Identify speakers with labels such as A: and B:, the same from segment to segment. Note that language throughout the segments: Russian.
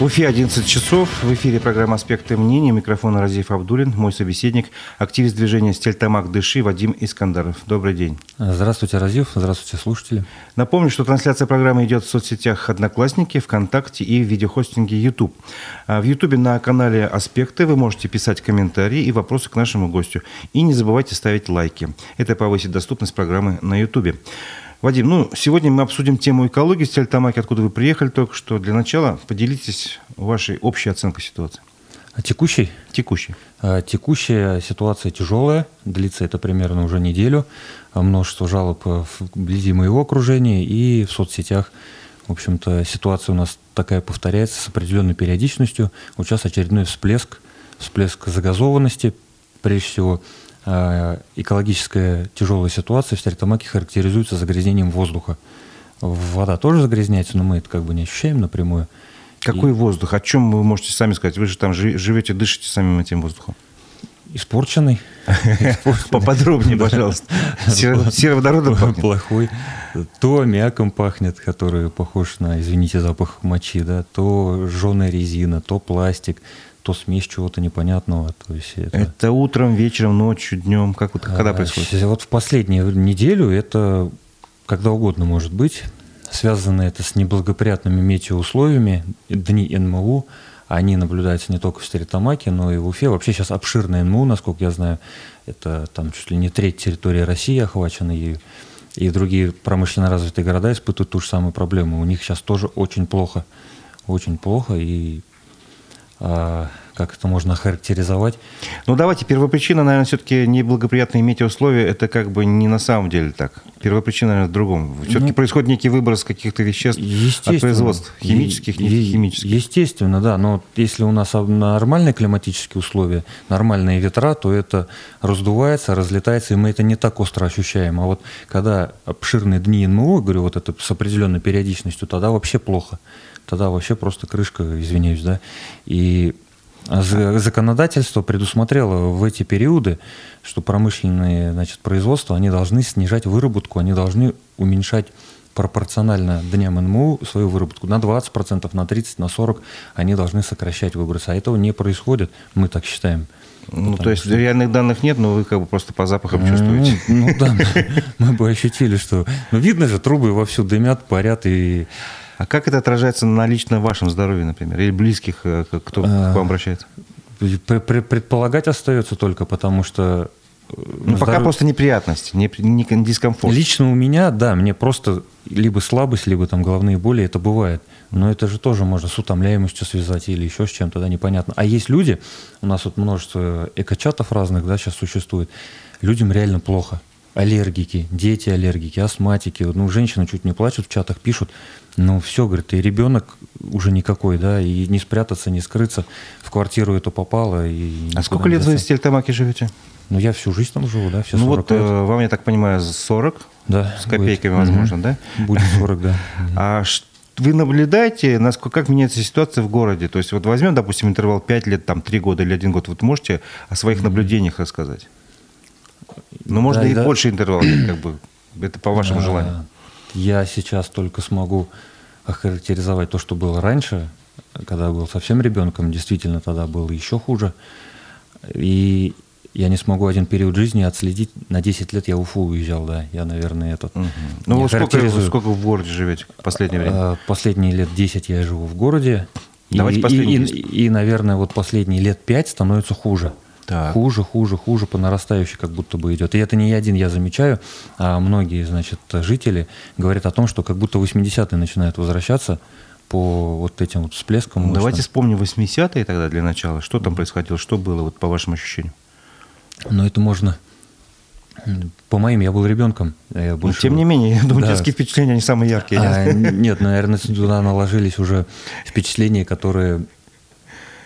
A: В Уфе 11 часов. В эфире программа «Аспекты мнений». Микрофон Разиев Абдулин. Мой собеседник – активист движения «Стельтамак Дыши» Вадим Искандаров. Добрый день.
B: Здравствуйте, Разиев. Здравствуйте, слушатели.
A: Напомню, что трансляция программы идет в соцсетях «Одноклассники», ВКонтакте и в видеохостинге YouTube. А в YouTube на канале «Аспекты» вы можете писать комментарии и вопросы к нашему гостю. И не забывайте ставить лайки. Это повысит доступность программы на YouTube. Вадим, ну, сегодня мы обсудим тему экологии в Стельтамаке, откуда вы приехали только что. Для начала поделитесь вашей общей оценкой ситуации.
B: А текущей?
A: Текущей.
B: А, текущая ситуация тяжелая, длится это примерно уже неделю. А, множество жалоб вблизи моего окружения и в соцсетях. В общем-то, ситуация у нас такая повторяется с определенной периодичностью. Вот сейчас очередной всплеск, всплеск загазованности, прежде всего экологическая тяжелая ситуация в Стерлитамаке характеризуется загрязнением воздуха. Вода тоже загрязняется, но мы это как бы не ощущаем напрямую.
A: Какой и... воздух? О чем вы можете сами сказать? Вы же там живете, дышите самим этим воздухом.
B: Испорченный.
A: Поподробнее, пожалуйста. Сероводородом
B: пахнет? Плохой. То аммиаком пахнет, который похож на, извините, запах мочи, да, то жженая резина, то пластик, то смесь чего-то непонятного. То есть
A: это... это утром, вечером, ночью, днем? Как вот, когда а, происходит?
B: Вот в последнюю неделю это когда угодно может быть. Связано это с неблагоприятными метеоусловиями. Дни НМУ, они наблюдаются не только в Стеретамаке, но и в Уфе. Вообще сейчас обширная НМУ, насколько я знаю. Это там чуть ли не треть территории России охвачена ею. И другие промышленно развитые города испытывают ту же самую проблему. У них сейчас тоже очень плохо. Очень плохо. И как это можно характеризовать?
A: Ну, давайте, первопричина, наверное, все-таки неблагоприятные метеоусловия, это как бы не на самом деле так. Первопричина, наверное, в другом. Все-таки ну, происходит некий выброс каких-то веществ от производств, химических,
B: е- химических. Естественно, да, но если у нас нормальные климатические условия, нормальные ветра, то это раздувается, разлетается, и мы это не так остро ощущаем. А вот когда обширные дни НМО, говорю, вот это с определенной периодичностью, тогда вообще плохо тогда вообще просто крышка, извиняюсь, да. И законодательство предусмотрело в эти периоды, что промышленные значит, производства, они должны снижать выработку, они должны уменьшать пропорционально дням НМУ свою выработку на 20%, на 30%, на 40% они должны сокращать выбросы. А этого не происходит, мы так считаем.
A: Ну, то есть что... реальных данных нет, но вы как бы просто по запахам чувствуете.
B: Ну, ну да, мы бы ощутили, что... Ну, видно же, трубы вовсю дымят, парят, и
A: а как это отражается на лично вашем здоровье, например, или близких, э, кто к вам обращается?
B: Предполагать остается только, потому что
A: э, ну, пока просто неприятность, не, не дискомфорт.
B: Лично у меня, да, мне просто либо слабость, либо там головные боли, это бывает. Но это же тоже можно с утомляемостью связать или еще с чем-то, да, непонятно. А есть люди, у нас вот множество экочатов разных, да, сейчас существует, людям реально плохо. Аллергики, дети аллергики, астматики. Ну, женщины чуть не плачут в чатах, пишут, ну, все, говорит, и ребенок уже никакой, да, и не спрятаться, не скрыться. В квартиру эту попало. И
A: а сколько лет вы в Стельтамаке живете?
B: Ну, я всю жизнь там живу, да, все
A: Ну, вот лет. Э, вам, я так понимаю, 40?
B: Да.
A: С копейками, будет. возможно, угу. да?
B: Будет 40, да.
A: А вы наблюдаете, насколько, как меняется ситуация в городе? То есть вот возьмем, допустим, интервал 5 лет, там, 3 года или 1 год. Вот можете о своих наблюдениях рассказать? Ну, можно да, и да. больше интервалов, как бы. Это по вашему желанию.
B: Я сейчас только смогу охарактеризовать то, что было раньше, когда был совсем ребенком, действительно тогда было еще хуже. И я не смогу один период жизни отследить. На 10 лет я в Уфу уезжал, да. Я, наверное, этот... Угу.
A: Ну, вот сколько, сколько в городе живете в последнее время? А,
B: последние лет 10 я живу в городе.
A: Давайте
B: и, и, и, и, наверное, вот последние лет 5 становится хуже. Так. Хуже, хуже, хуже, по нарастающей как будто бы идет. И это не я один, я замечаю, а многие, значит, жители говорят о том, что как будто 80-е начинают возвращаться по вот этим вот всплескам.
A: Ну, давайте вспомним 80-е тогда для начала. Что там происходило, что было вот по вашим ощущениям?
B: Ну, это можно... По моим, я был ребенком. Я
A: ну, больше... Но, тем не менее, я думаю, да. детские впечатления, они самые яркие.
B: А, нет, наверное, туда наложились уже впечатления, которые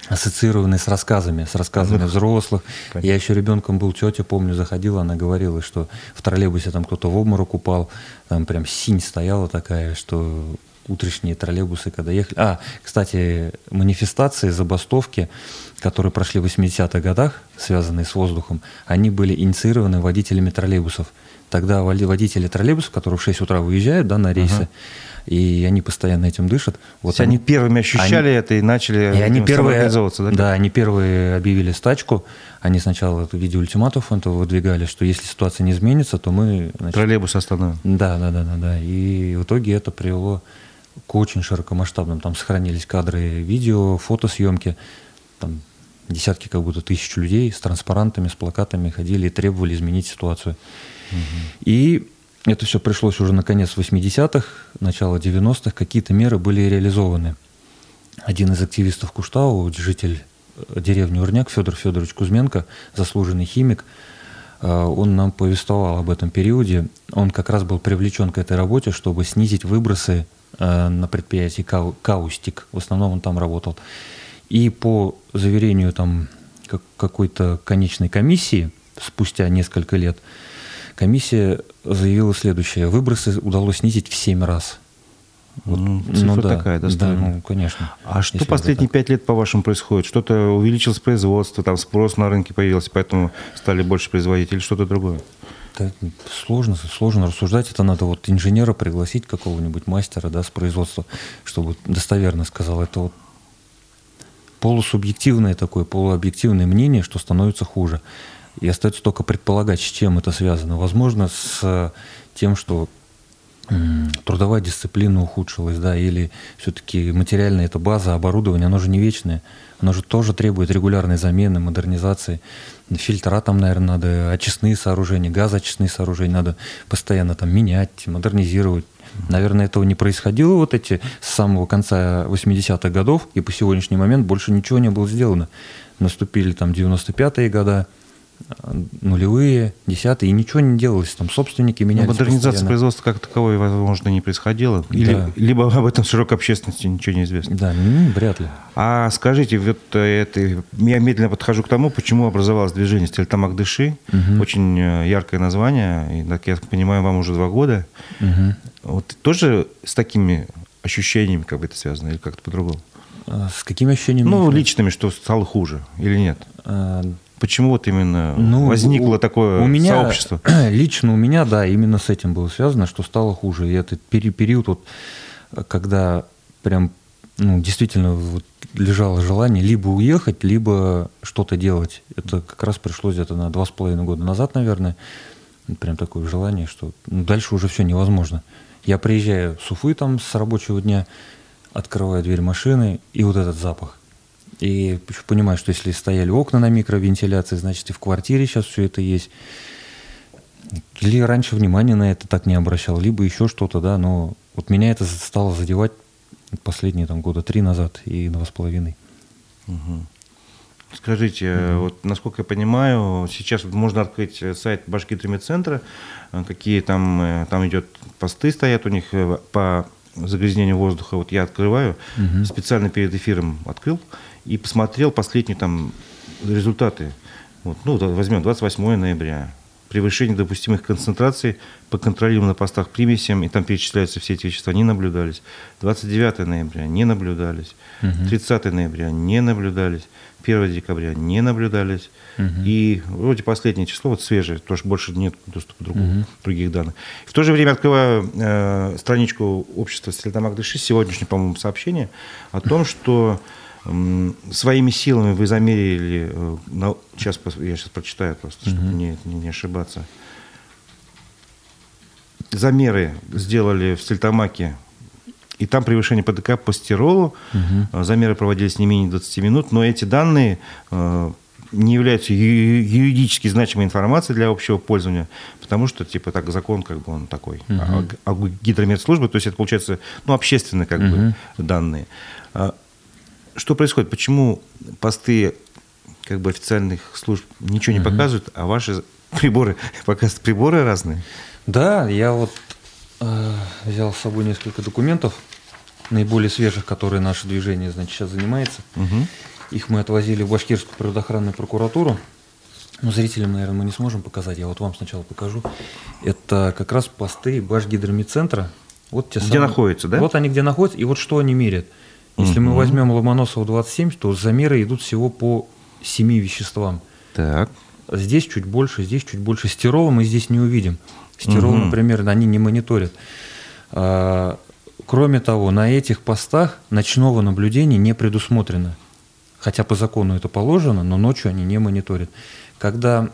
B: ассоциированные с рассказами, с рассказами ну, взрослых. Понятно. Я еще ребенком был, тетя, помню, заходила, она говорила, что в троллейбусе там кто-то в обморок упал, там прям синь стояла такая, что утренние троллейбусы, когда ехали. А, кстати, манифестации, забастовки, которые прошли в 80-х годах, связанные с воздухом, они были инициированы водителями троллейбусов. тогда водители троллейбусов, которые в 6 утра выезжают да, на рейсы, ага. И они постоянно этим дышат.
A: Вот они, они первыми ощущали они, это и начали
B: и они первые, да? Да, они первые объявили стачку. Они сначала в виде ультиматов выдвигали, что если ситуация не изменится, то мы...
A: Значит, Троллейбус остановим.
B: Да, да, да, да, да. И в итоге это привело к очень широкомасштабным. Там сохранились кадры видео, фотосъемки. Там десятки, как будто тысяч людей с транспарантами, с плакатами ходили и требовали изменить ситуацию. Угу. И это все пришлось уже на конец 80-х, начало 90-х. Какие-то меры были реализованы. Один из активистов Куштау, житель э, деревни Урняк, Федор Федорович Кузьменко, заслуженный химик, э, он нам повествовал об этом периоде. Он как раз был привлечен к этой работе, чтобы снизить выбросы э, на предприятии Каустик. В основном он там работал. И по заверению там какой-то конечной комиссии, спустя несколько лет, комиссия заявила следующее. Выбросы удалось снизить в 7 раз.
A: Вот, ну, цифра ну, да, такая,
B: Да, ну, конечно.
A: А что последние пять лет, по-вашему, происходит? Что-то увеличилось производство, там спрос на рынке появился, поэтому стали больше производить, или что-то другое?
B: Это сложно, сложно рассуждать. Это надо вот инженера пригласить, какого-нибудь мастера да, с производства, чтобы достоверно сказал. Это вот полусубъективное такое, полуобъективное мнение, что становится хуже. И остается только предполагать, с чем это связано. Возможно, с тем, что трудовая дисциплина ухудшилась, да, или все-таки материальная эта база, оборудование, оно же не вечное, оно же тоже требует регулярной замены, модернизации. Фильтра там, наверное, надо, очистные сооружения, газоочистные сооружения надо постоянно там менять, модернизировать. Наверное, этого не происходило вот эти с самого конца 80-х годов, и по сегодняшний момент больше ничего не было сделано. Наступили там 95-е годы, нулевые, десятые, и ничего не делалось. Там собственники менялись.
A: Но модернизация постоянно. производства как таковой, возможно, не происходила. Или, да. Либо об этом широкой общественности ничего не известно.
B: Да, ну, вряд ли.
A: А скажите, вот э, это, я медленно подхожу к тому, почему образовалось движение «Стельтамак Дыши». Угу. Очень э, яркое название. И, так я понимаю, вам уже два года. Угу. Вот тоже с такими ощущениями как бы это связано или как-то по-другому?
B: А с какими ощущениями?
A: Ну, личными, что стало хуже или нет? Почему вот именно ну, возникло у, такое у меня, сообщество?
B: Лично у меня, да, именно с этим было связано, что стало хуже. И этот период, вот, когда прям ну, действительно вот, лежало желание либо уехать, либо что-то делать. Это как раз пришлось где-то на два с половиной года назад, наверное. Прям такое желание, что ну, дальше уже все невозможно. Я приезжаю с Уфы там с рабочего дня, открываю дверь машины, и вот этот запах. И понимаю, что если стояли окна на микровентиляции, значит и в квартире сейчас все это есть. Или раньше внимания на это так не обращал, либо еще что-то, да, но вот меня это стало задевать последние там года три назад и два с половиной.
A: Угу. Скажите, mm вот насколько я понимаю, сейчас можно открыть сайт Башкидромедцентра, какие там, э, там идет посты стоят у них э, по загрязнению воздуха. Вот я открываю, mm специально перед эфиром открыл, и посмотрел последние там результаты. Вот, ну, возьмем 28 ноября. Превышение допустимых концентраций по контролируемым на постах примесям, и там перечисляются все эти вещества, не наблюдались. 29 ноября не наблюдались. Угу. 30 ноября не наблюдались. 1 декабря не наблюдались. Угу. И вроде последнее число, вот свежее, тоже больше нет доступа другого, угу. других данных. В то же время открываю э, страничку общества Сельдамак Дыши, сегодняшнее, по-моему, сообщение о том, что своими силами вы замерили, э, сейчас я сейчас прочитаю просто, чтобы угу. не, не ошибаться. Замеры сделали в Стельтамаке, и там превышение ПДК по стиролу. Угу. Замеры проводились не менее 20 минут, но эти данные э, не являются юридически значимой информацией для общего пользования, потому что, типа, так закон, как бы, он такой. Угу. А, а гидрометслужбы, то есть это, получается, ну, общественные, как угу. бы, данные. Что происходит? Почему посты как бы официальных служб ничего не угу. показывают, а ваши приборы показывают приборы разные?
B: Да, я вот э, взял с собой несколько документов, наиболее свежих, которые наше движение, значит, сейчас занимается. Угу. Их мы отвозили в Башкирскую природоохранную прокуратуру. Но зрителям, наверное, мы не сможем показать. Я вот вам сначала покажу. Это как раз посты Башгидромедцентра.
A: Вот те где самые... находятся, да?
B: Вот они где находятся, и вот что они меряют. Если угу. мы возьмем Ломоносова 27, то замеры идут всего по 7 веществам.
A: Так.
B: Здесь чуть больше, здесь чуть больше. Стирола мы здесь не увидим. Стирол, угу. например, они не мониторят. А, кроме того, на этих постах ночного наблюдения не предусмотрено. Хотя по закону это положено, но ночью они не мониторят. Когда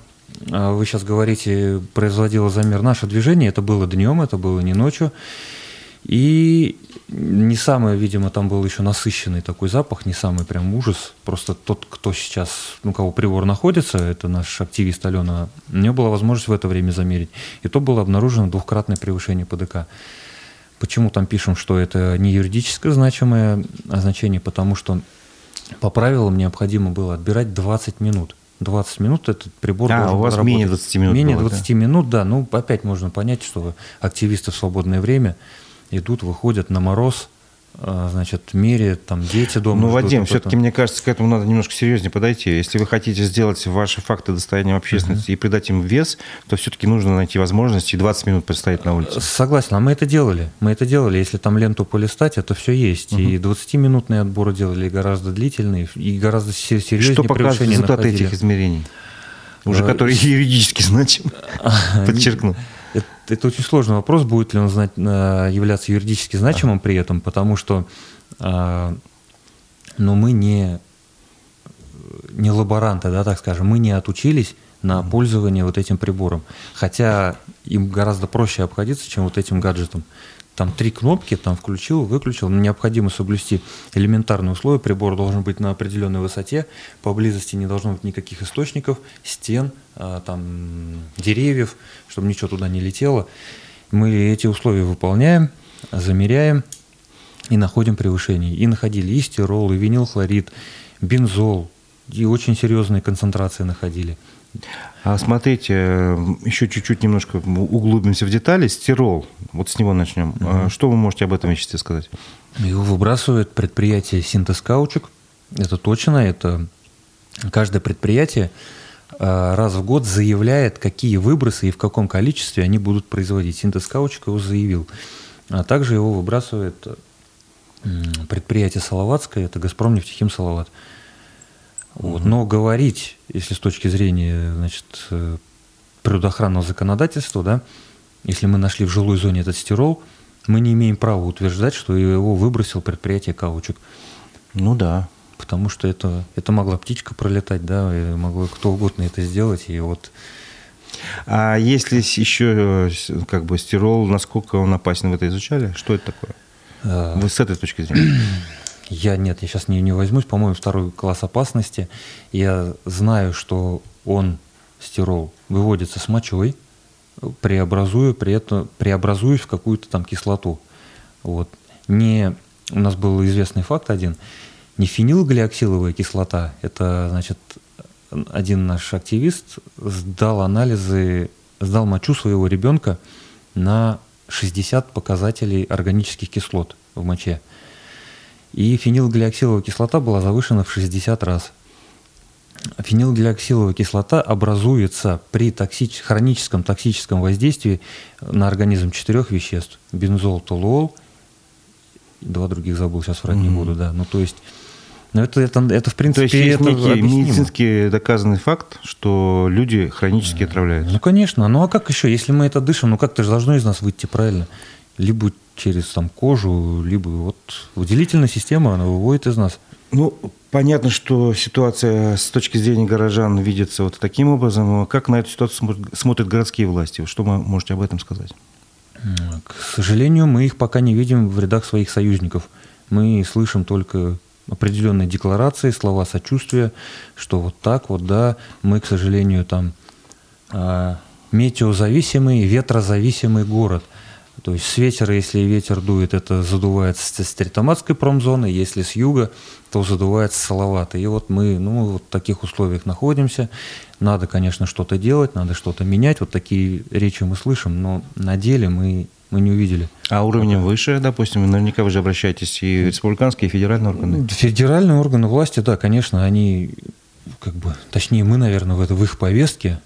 B: а, вы сейчас говорите, производило замер наше движение, это было днем, это было не ночью. И не самый, видимо, там был еще насыщенный такой запах, не самый прям ужас. Просто тот, кто сейчас, ну, кого прибор находится, это наш активист Алена, у нее была возможность в это время замерить. И то было обнаружено двухкратное превышение ПДК. Почему там пишем, что это не юридическое значимое значение? Потому что по правилам необходимо было отбирать 20 минут. 20 минут этот прибор
A: а,
B: должен
A: у вас
B: работать.
A: менее 20 минут
B: Менее
A: было,
B: 20 да? минут, да. Ну, опять можно понять, что активисты в свободное время идут, выходят на мороз, а, значит, меряют, там дети дома.
A: Ну, Вадим, все-таки, мне кажется, к этому надо немножко серьезнее подойти. Если вы хотите сделать ваши факты достоянием общественности uh-huh. и придать им вес, то все-таки нужно найти возможность и 20 минут постоять на улице.
B: Согласен, а мы это делали. Мы это делали. Если там ленту полистать, это все есть. Uh-huh. И 20-минутные отборы делали гораздо длительные, и гораздо серьезнее
A: Что показывают результаты находили. этих измерений? Уже а, которые юридически значим, подчеркну.
B: Это, это очень сложный вопрос, будет ли он знать, э, являться юридически значимым при этом, потому что а, ну, мы не, не лаборанты, да, так скажем, мы не отучились на пользование вот этим прибором. Хотя им гораздо проще обходиться, чем вот этим гаджетом. Там три кнопки, там включил, выключил. Необходимо соблюсти элементарные условия. Прибор должен быть на определенной высоте. Поблизости не должно быть никаких источников, стен, а, там, деревьев, чтобы ничего туда не летело. Мы эти условия выполняем, замеряем и находим превышение. И находили и стирол, и винилхлорид, бензол, и очень серьезные концентрации находили.
A: А смотрите, еще чуть-чуть немножко углубимся в детали. Стирол, вот с него начнем. Угу. Что вы можете об этом веществе сказать?
B: Его выбрасывает предприятие «Синтез Каучук». Это точно, это каждое предприятие а, раз в год заявляет, какие выбросы и в каком количестве они будут производить. Синтез Каучук его заявил. А также его выбрасывает предприятие Салаватское, это «Газпром нефтехим Салават». Вот. Но говорить, если с точки зрения значит, э, природоохранного законодательства, да, если мы нашли в жилой зоне этот стирол, мы не имеем права утверждать, что его выбросил предприятие каучук.
A: Ну да.
B: Потому что это, это могла птичка пролетать, да, и могло кто угодно это сделать, и вот
A: а если еще э, как бы стирол, насколько он опасен, вы это изучали? Что это такое? А... Вы с этой точки зрения?
B: Я нет, я сейчас не, не возьмусь, по-моему, второй класс опасности. Я знаю, что он, стирол, выводится с мочой, преобразуя, при этом, преобразуясь в какую-то там кислоту. Вот. Не, у нас был известный факт один, не фенилглиоксиловая кислота, это, значит, один наш активист сдал анализы, сдал мочу своего ребенка на 60 показателей органических кислот в моче. И фенилглиоксиловая кислота была завышена в 60 раз. Фенилглиоксиловая кислота образуется при токсич... хроническом токсическом воздействии на организм четырех веществ. Бензол, толуол, два других забыл, сейчас врать mm-hmm. не буду, да. Ну, то есть, ну, это, это, это в принципе,
A: то есть,
B: это
A: некий медицинский доказанный факт, что люди хронически отравляются.
B: Ну, конечно. Ну, а как еще? Если мы это дышим, ну, как-то же должно из нас выйти правильно. Либо через там, кожу, либо вот выделительная система, она выводит из нас.
A: Ну, понятно, что ситуация с точки зрения горожан видится вот таким образом. Как на эту ситуацию смотрят городские власти? Что вы можете об этом сказать?
B: К сожалению, мы их пока не видим в рядах своих союзников. Мы слышим только определенные декларации, слова сочувствия, что вот так вот, да, мы, к сожалению, там а, метеозависимый, ветрозависимый город – то есть с ветера, если ветер дует, это задувается с Теритоматской промзоны, если с юга, то задувается Салавата. И вот мы ну, вот в таких условиях находимся. Надо, конечно, что-то делать, надо что-то менять. Вот такие речи мы слышим, но на деле мы, мы не увидели.
A: А уровнем выше, допустим, наверняка вы же обращаетесь и республиканские, и федеральные органы?
B: Федеральные органы власти, да, конечно, они, как бы, точнее, мы, наверное, в, это, в их повестке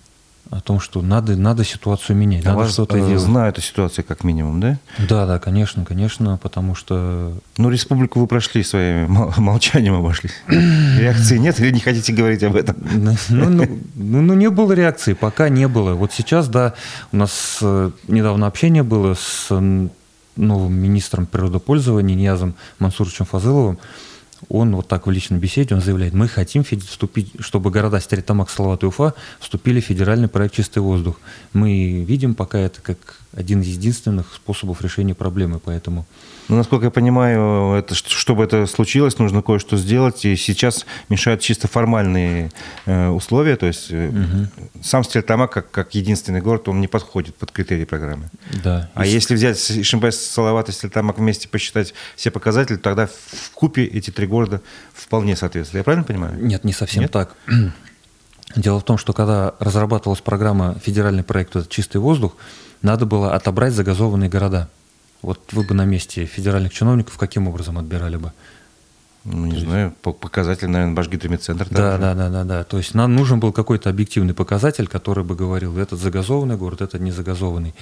B: о том, что надо, надо ситуацию менять,
A: А
B: надо что-то
A: э,
B: делать.
A: знают о ситуации как минимум, да?
B: Да, да, конечно, конечно, потому что
A: Ну, республику вы прошли своим мол- молчанием обошли. Реакции нет или не хотите говорить об этом?
B: Ну, ну, ну, ну, не было реакции, пока не было. Вот сейчас, да, у нас э, недавно общение было с новым министром природопользования Ниязом Мансуровичем Фазыловым. Он вот так в личной беседе, он заявляет, мы хотим вступить, чтобы города Стеретамак, Салават и Уфа вступили в федеральный проект «Чистый воздух». Мы видим пока это как один из единственных способов решения проблемы, поэтому...
A: Ну, насколько я понимаю, это, чтобы это случилось, нужно кое-что сделать. И сейчас мешают чисто формальные э, условия. То есть э, сам Стерлитамак, как, как единственный город, он не подходит под критерии программы.
B: Да.
A: А
B: И
A: если взять Ишимбай, Салават и Стерлитамак вместе посчитать все показатели, тогда в купе эти три города вполне соответствуют. Я правильно понимаю?
B: Нет, не совсем
A: Нет?
B: так. Дело в том, что когда разрабатывалась программа «Федеральный проект «Чистый воздух», надо было отобрать загазованные города. Вот вы бы на месте федеральных чиновников каким образом отбирали бы?
A: Ну, не знаю, по- показатель, наверное, Башгидромедцентр.
B: Да, да, да, да, да. То есть нам нужен был какой-то объективный показатель, который бы говорил, этот загазованный город, этот не загазованный.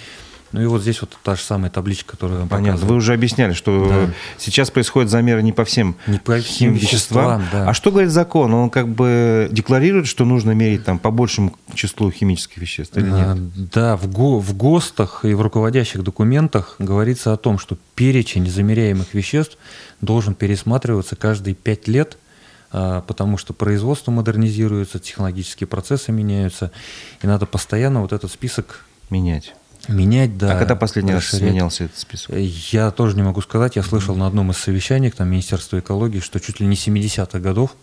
B: Ну и вот здесь вот та же самая табличка, которую вам
A: Понятно. Вы
B: показывал.
A: уже объясняли, что
B: Да.
A: сейчас происходят замеры не по всем
B: Не по всем веществам, да.
A: А что говорит закон? Он как бы декларирует, что нужно мерить там по большему числу химических веществ или
B: А,
A: нет?
B: Да, в, ГО, в ГОСТах и в руководящих документах говорится о том, что перечень замеряемых веществ должен пересматриваться каждые пять лет, а, потому что производство модернизируется, технологические процессы меняются, и надо постоянно вот этот список
A: Менять.
B: Менять. Да,
A: а когда последний раз
B: расширять.
A: менялся этот список?
B: Я тоже не могу сказать. Я слышал на одном из совещаний там, Министерства экологии, что чуть ли не 70-х годов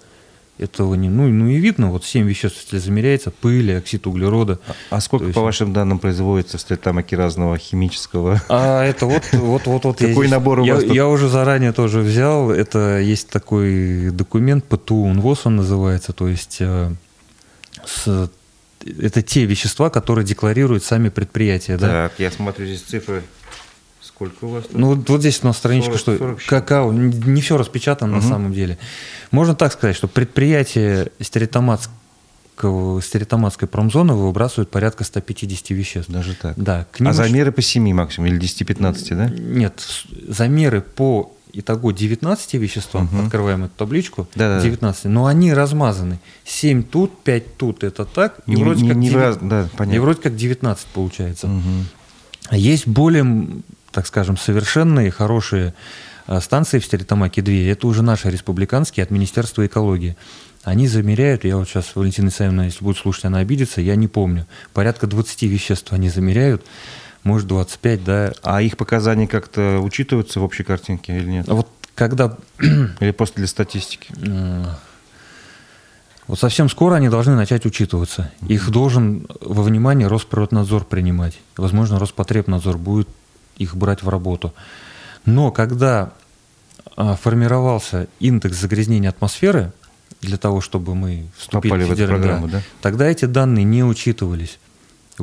B: этого не... Ну, ну и видно, вот 7 веществ, если замеряется, пыль, оксид углерода.
A: А сколько,
B: То есть-
A: по вашим данным, производится в Стерлитамаке разного химического?
B: А это вот, вот, вот, вот.
A: Какой
B: здесь-
A: набор у
B: я,
A: вас тут?
B: я уже заранее тоже взял. Это есть такой документ, ПТУ УНВОС он называется, то есть э, с- это те вещества, которые декларируют сами предприятия, да.
A: Так, я смотрю здесь цифры. Сколько у вас тут?
B: Ну, вот, здесь у нас страничка,
A: 40,
B: что
A: 40
B: какао, не все распечатано на самом деле. Можно так сказать, что предприятие стеретоматского, стеретоматской промзоны выбрасывают порядка 150 веществ.
A: Даже так.
B: Да, к ним
A: А замеры по 7 максимум или 10-15, да?
B: Нет, замеры по итого 19 веществам,
A: Мгм.
B: открываем эту табличку,
A: Да-да-да.
B: 19, но они размазаны. 7 тут, 5 тут, это так, и,
A: Не-
B: вроде,
A: не-
B: как
A: не в
B: деви-
A: раз- да, понятно.
B: и вроде как 19 получается. А Есть более, так скажем, совершенные, хорошие а, станции в Стеретамаке 2. Это уже наши республиканские от Министерства экологии. Они замеряют, я вот сейчас, Валентина Исаевна, если будет слушать, она обидится, я не помню. Порядка 20 веществ они замеряют, может 25, да.
A: А их показания как-то учитываются в общей картинке или нет?
B: А вот когда
A: Или просто для статистики?
B: Вот совсем скоро они должны начать учитываться. Их должен во внимание Росприроднадзор принимать. Возможно, Роспотребнадзор будет их брать в работу. Но когда а, формировался индекс загрязнения атмосферы, для того, чтобы мы вступили
A: Попали в эту
B: федеральный-
A: программу, да?
B: тогда эти данные не учитывались.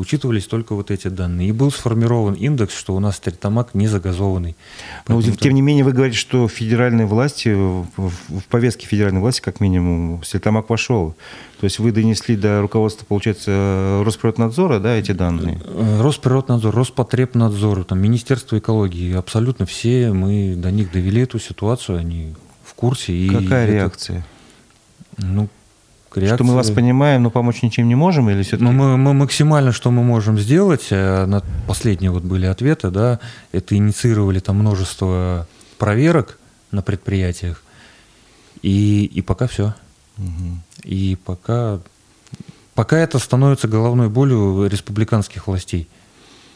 B: Учитывались только вот эти данные. И был сформирован индекс, что у нас Стритамак не загазованный.
A: Но,
B: Поэтому
A: тем не менее, вы говорите, что федеральные власти, в, повестке федеральной власти, как минимум, Стерлитамак вошел. То есть вы донесли до руководства, получается, Росприроднадзора, да, эти данные?
B: Э, Росприроднадзор, Роспотребнадзор, там, Министерство экологии, абсолютно все мы до них довели эту ситуацию, они в курсе. И
A: Какая
B: это-
A: реакция?
B: Ну,
A: Что мы вас понимаем, но помочь ничем не можем? Или все-таки...
B: Ну, мы, мы максимально, что мы можем сделать, э, на последние вот были ответы, да, это инициировали там множество проверок на предприятиях, и, и пока все.
A: Мгм.
B: И пока, пока это становится головной болью республиканских властей.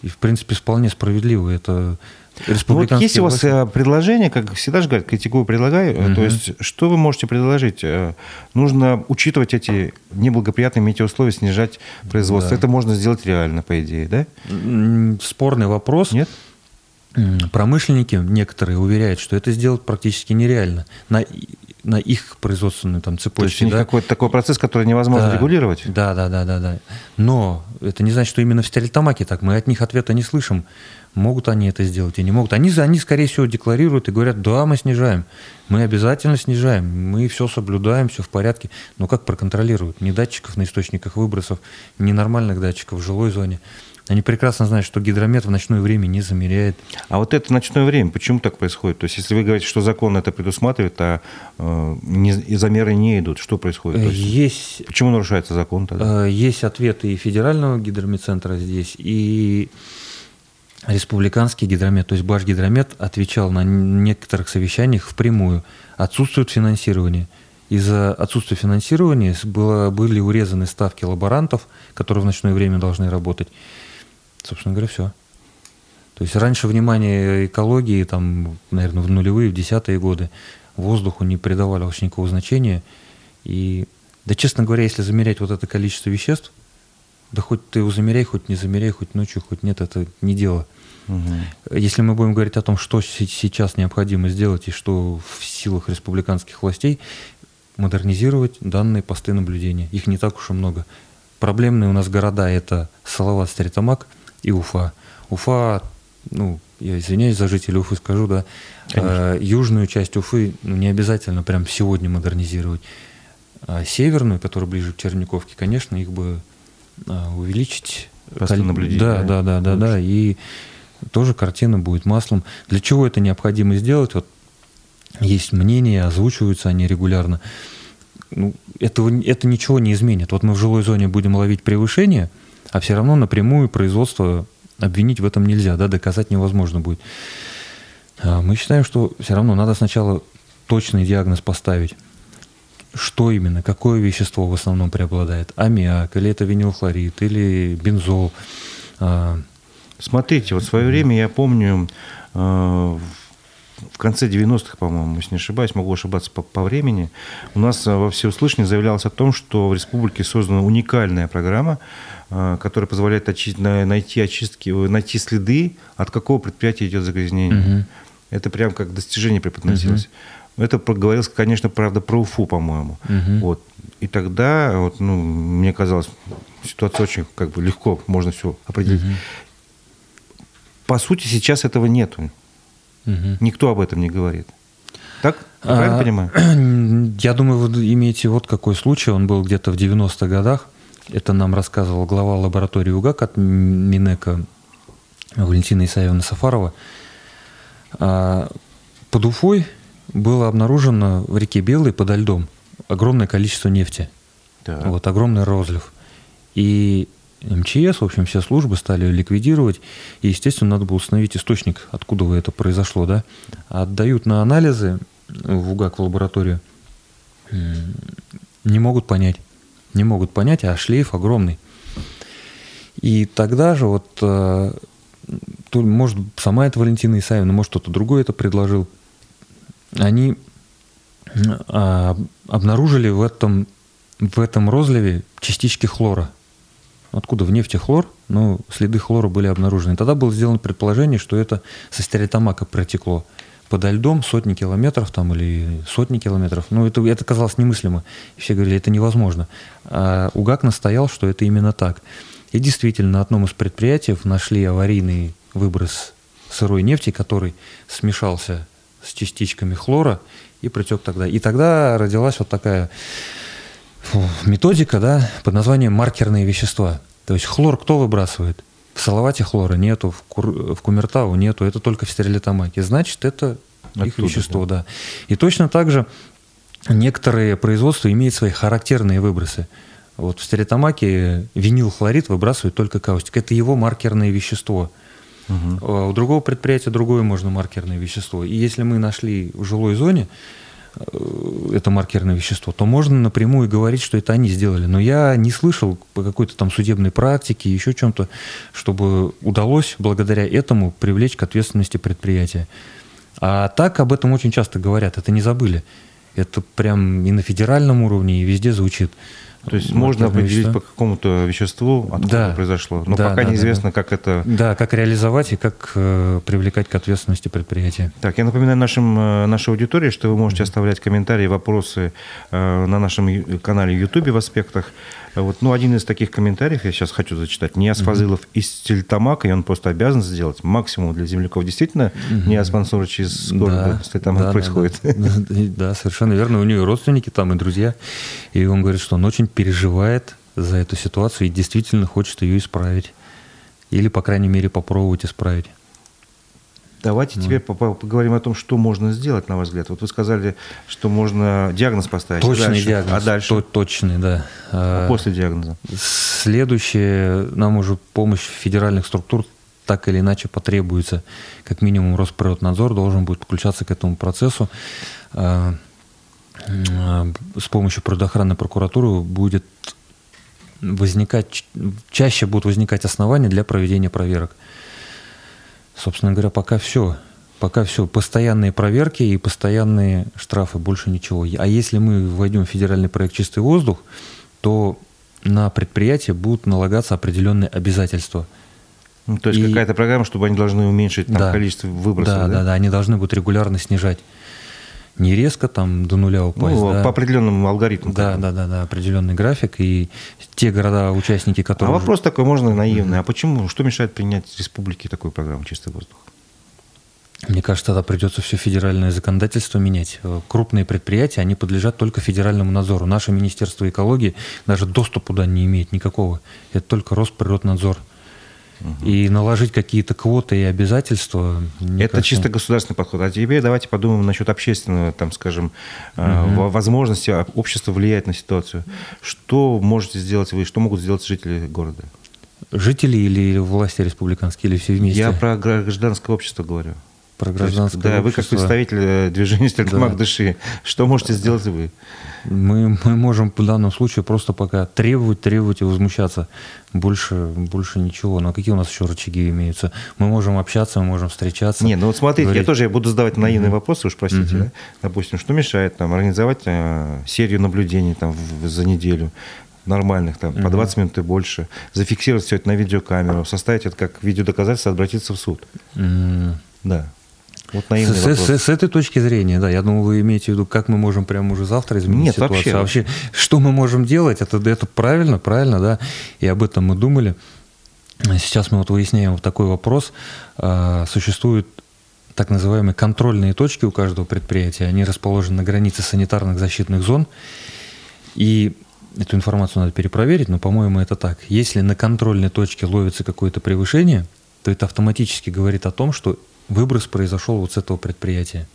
B: И, в принципе, вполне справедливо. Это
A: Ну, вот есть у вас э, предложение, как всегда же говорят, критикую, предлагаю. Э, То есть, что вы можете предложить? Э, Нужно учитывать эти неблагоприятные метеоусловия, снижать производство.
B: Да.
A: Это можно сделать реально, по идее, да?
B: Спорный вопрос.
A: Нет?
B: Промышленники некоторые уверяют, что это сделать практически нереально. На- на их производственной там цепочке. То есть
A: да? какой-то такой процесс, который невозможно
B: да,
A: регулировать?
B: Да, да, да, да, да. Но это не значит, что именно в стерильтамаке так. Мы от них ответа не слышим. Могут они это сделать и не могут. Они, они, скорее всего, декларируют и говорят, да, мы снижаем. Мы обязательно снижаем. Мы все соблюдаем, все в порядке. Но как проконтролируют? Ни датчиков на источниках выбросов, ни нормальных датчиков в жилой зоне. Они прекрасно знают, что гидромет в ночное время не замеряет.
A: А вот это ночное время, почему так происходит? То есть, если вы говорите, что закон это предусматривает, а э, не, и замеры не идут, что происходит?
B: есть, есть,
A: почему нарушается закон тогда?
B: Э, есть ответы и федерального гидрометцентра здесь, и республиканский гидромет, то есть Баш гидромет отвечал на некоторых совещаниях впрямую. Отсутствует финансирование. Из-за отсутствия финансирования было, были урезаны ставки лаборантов, которые в ночное время должны работать. Собственно говоря, все. То есть раньше внимание экологии, там, наверное, в нулевые, в десятые годы, воздуху не придавалось никакого значения. И, да, честно говоря, если замерять вот это количество веществ, да хоть ты его замеряй, хоть не замеряй, хоть ночью, хоть нет, это не дело. Угу. Если мы будем говорить о том, что сейчас необходимо сделать и что в силах республиканских властей, модернизировать данные посты наблюдения. Их не так уж и много. Проблемные у нас города – это Салават, Старитамак – и Уфа. Уфа, ну, я извиняюсь за жителей Уфы, скажу, да, э, южную часть Уфы ну, не обязательно прям сегодня модернизировать. А северную, которая ближе к Черниковке, конечно, их бы а, увеличить.
A: Посты наблюдения.
B: Да, да, да, да, да, и тоже картина будет маслом. Для чего это необходимо сделать? Вот есть мнения, озвучиваются они регулярно. Ну, этого, это ничего не изменит. Вот мы в жилой зоне будем ловить превышение – а все равно напрямую производство обвинить в этом нельзя, да, доказать невозможно будет. А мы считаем, что все равно надо сначала точный диагноз поставить. Что именно, какое вещество в основном преобладает? Аммиак, или это винилхлорид, или бензол? А,
A: Смотрите, вот в свое время я помню, а, в конце 90-х, по-моему, если не ошибаюсь, могу ошибаться по, по времени, у нас во всеуслышание заявлялось о том, что в республике создана уникальная программа а, которая позволяет очи- найти очистки, найти следы, от какого предприятия идет загрязнение. Угу. Это прям как достижение преподносилось. Угу. Это проговорилось, конечно, правда, про УФУ, по-моему. Угу. Вот. И тогда, вот, ну, мне казалось, ситуация очень как бы легко, можно все определить. Угу. По сути, сейчас этого нету. Угу. Никто об этом не говорит. Так? Я правильно а,
B: понимаю? Я думаю, вы имеете вот какой случай. Он был где-то в 90-х годах. Это нам рассказывал глава лаборатории УГАК от Минека Валентина Исаевна Сафарова. А, под Уфой было обнаружено в реке Белой подо льдом огромное количество нефти. Да. Вот огромный розлив. И МЧС, в общем, все службы стали ликвидировать. И, естественно, надо было установить источник, откуда это произошло. Да? Отдают на анализы в УГАК в лабораторию. Не могут понять не могут понять, а шлейф огромный. И тогда же вот, э, может, сама это Валентина Исаевна, может, кто-то другой это предложил, они э, обнаружили в этом, в этом розливе частички хлора. Откуда в нефти хлор, но следы хлора были обнаружены. Тогда было сделано предположение, что это со стереотомака протекло подо льдом сотни километров там или сотни километров. Ну, это, это казалось немыслимо. Все говорили, это невозможно. А УГАК настоял, что это именно так. И действительно, на одном из предприятий нашли аварийный выброс сырой нефти, который смешался с частичками хлора и протек тогда. И тогда родилась вот такая методика да, под названием маркерные вещества. То есть хлор кто выбрасывает? В Салавате хлора нету, в, Кур... в Кумертау нету, это только в стерилитамаке. Значит, это Оттуда, их вещество, да. да. И точно так же некоторые производства имеют свои характерные выбросы. Вот в стеритамаке винилхлорид выбрасывает только каустик. Это его маркерное вещество. Угу. У другого предприятия другое можно маркерное вещество. И если мы нашли в жилой зоне это маркерное вещество, то можно напрямую говорить, что это они сделали. Но я не слышал по какой-то там судебной практике, еще чем-то, чтобы удалось благодаря этому привлечь к ответственности предприятия. А так об этом очень часто говорят, это не забыли. Это прям и на федеральном уровне, и везде звучит.
A: То есть можно определить вещества. по какому-то веществу, откуда да. произошло. Но да, пока да, неизвестно, да. как это.
B: Да, как реализовать и как э, привлекать к ответственности предприятия.
A: Так, я напоминаю нашим, э, нашей аудитории, что вы можете оставлять комментарии, вопросы э, на нашем канале YouTube в аспектах. Вот, ну, один из таких комментариев я сейчас хочу зачитать. Ниас Фазылов mm-hmm. из Стельтамака, и он просто обязан сделать максимум для земляков. Действительно, mm-hmm. Ниас Мансурович из города да, Стельтамак да, происходит.
B: Да, да. да, совершенно верно. У него родственники там и друзья. И он говорит, что он очень переживает за эту ситуацию и действительно хочет ее исправить. Или, по крайней мере, попробовать исправить.
A: Давайте ну. теперь поговорим о том, что можно сделать, на ваш взгляд. Вот вы сказали, что можно диагноз поставить.
B: Точный
A: дальше.
B: диагноз. А дальше? точный, да.
A: А после диагноза?
B: Следующее, нам уже помощь федеральных структур так или иначе потребуется. Как минимум Росприроднадзор должен будет подключаться к этому процессу. С помощью природоохранной прокуратуры будет возникать, чаще будут возникать основания для проведения проверок. Собственно говоря, пока все. Пока все. Постоянные проверки и постоянные штрафы, больше ничего. А если мы вводим федеральный проект «Чистый воздух», то на предприятие будут налагаться определенные обязательства.
A: Ну, то есть и... какая-то программа, чтобы они должны уменьшить там, да. количество выбросов.
B: Да, да, да, да, они должны будут регулярно снижать не резко там до нуля упасть. Ну,
A: да. по определенному алгоритму.
B: Да, да, да, да, определенный график. И те города, участники, которые...
A: А вопрос такой, можно наивный. Mm-hmm. А почему, что мешает принять республике такую программу «Чистый воздух»?
B: Мне кажется, тогда придется все федеральное законодательство менять. Крупные предприятия, они подлежат только федеральному надзору. Наше Министерство экологии даже доступа туда не имеет никакого. Это только Росприроднадзор. И наложить какие-то квоты и обязательства.
A: Это кажется... чисто государственный подход. А теперь давайте подумаем насчет общественного, там, скажем, угу. возможности общества влиять на ситуацию. Что можете сделать вы, что могут сделать жители города?
B: Жители или власти республиканские, или все вместе?
A: Я про гражданское общество говорю.
B: Про гражданское есть,
A: да, общество. вы как представитель э, движения Стерлимак да. Дыши, что можете сделать вы?
B: Мы, мы можем в данном случае просто пока требовать, требовать и возмущаться. Больше, больше ничего. Но какие у нас еще рычаги имеются? Мы можем общаться, мы можем встречаться.
A: Не, ну вот смотрите, говорить. я тоже я буду задавать наивные mm-hmm. вопросы, уж простите. Mm-hmm. Да? Допустим, что мешает там организовать э, серию наблюдений там в, за неделю? нормальных, там, mm-hmm. по 20 минут и больше, зафиксировать все это на видеокамеру, составить это как видеодоказательство, обратиться в суд. Mm-hmm. Да.
B: Вот наивный с, вопрос. С, с, с этой точки зрения, да, я думаю, вы имеете в виду, как мы можем прямо уже завтра изменить Нет, ситуацию. Вообще. А вообще, что мы можем делать, это, это правильно, правильно, да, и об этом мы думали. Сейчас мы вот выясняем вот такой вопрос. А, существуют так называемые контрольные точки у каждого предприятия. Они расположены на границе санитарных защитных зон. И эту информацию надо перепроверить, но, по-моему, это так. Если на контрольной точке ловится какое-то превышение, то это автоматически говорит о том, что выброс произошел вот с этого предприятия.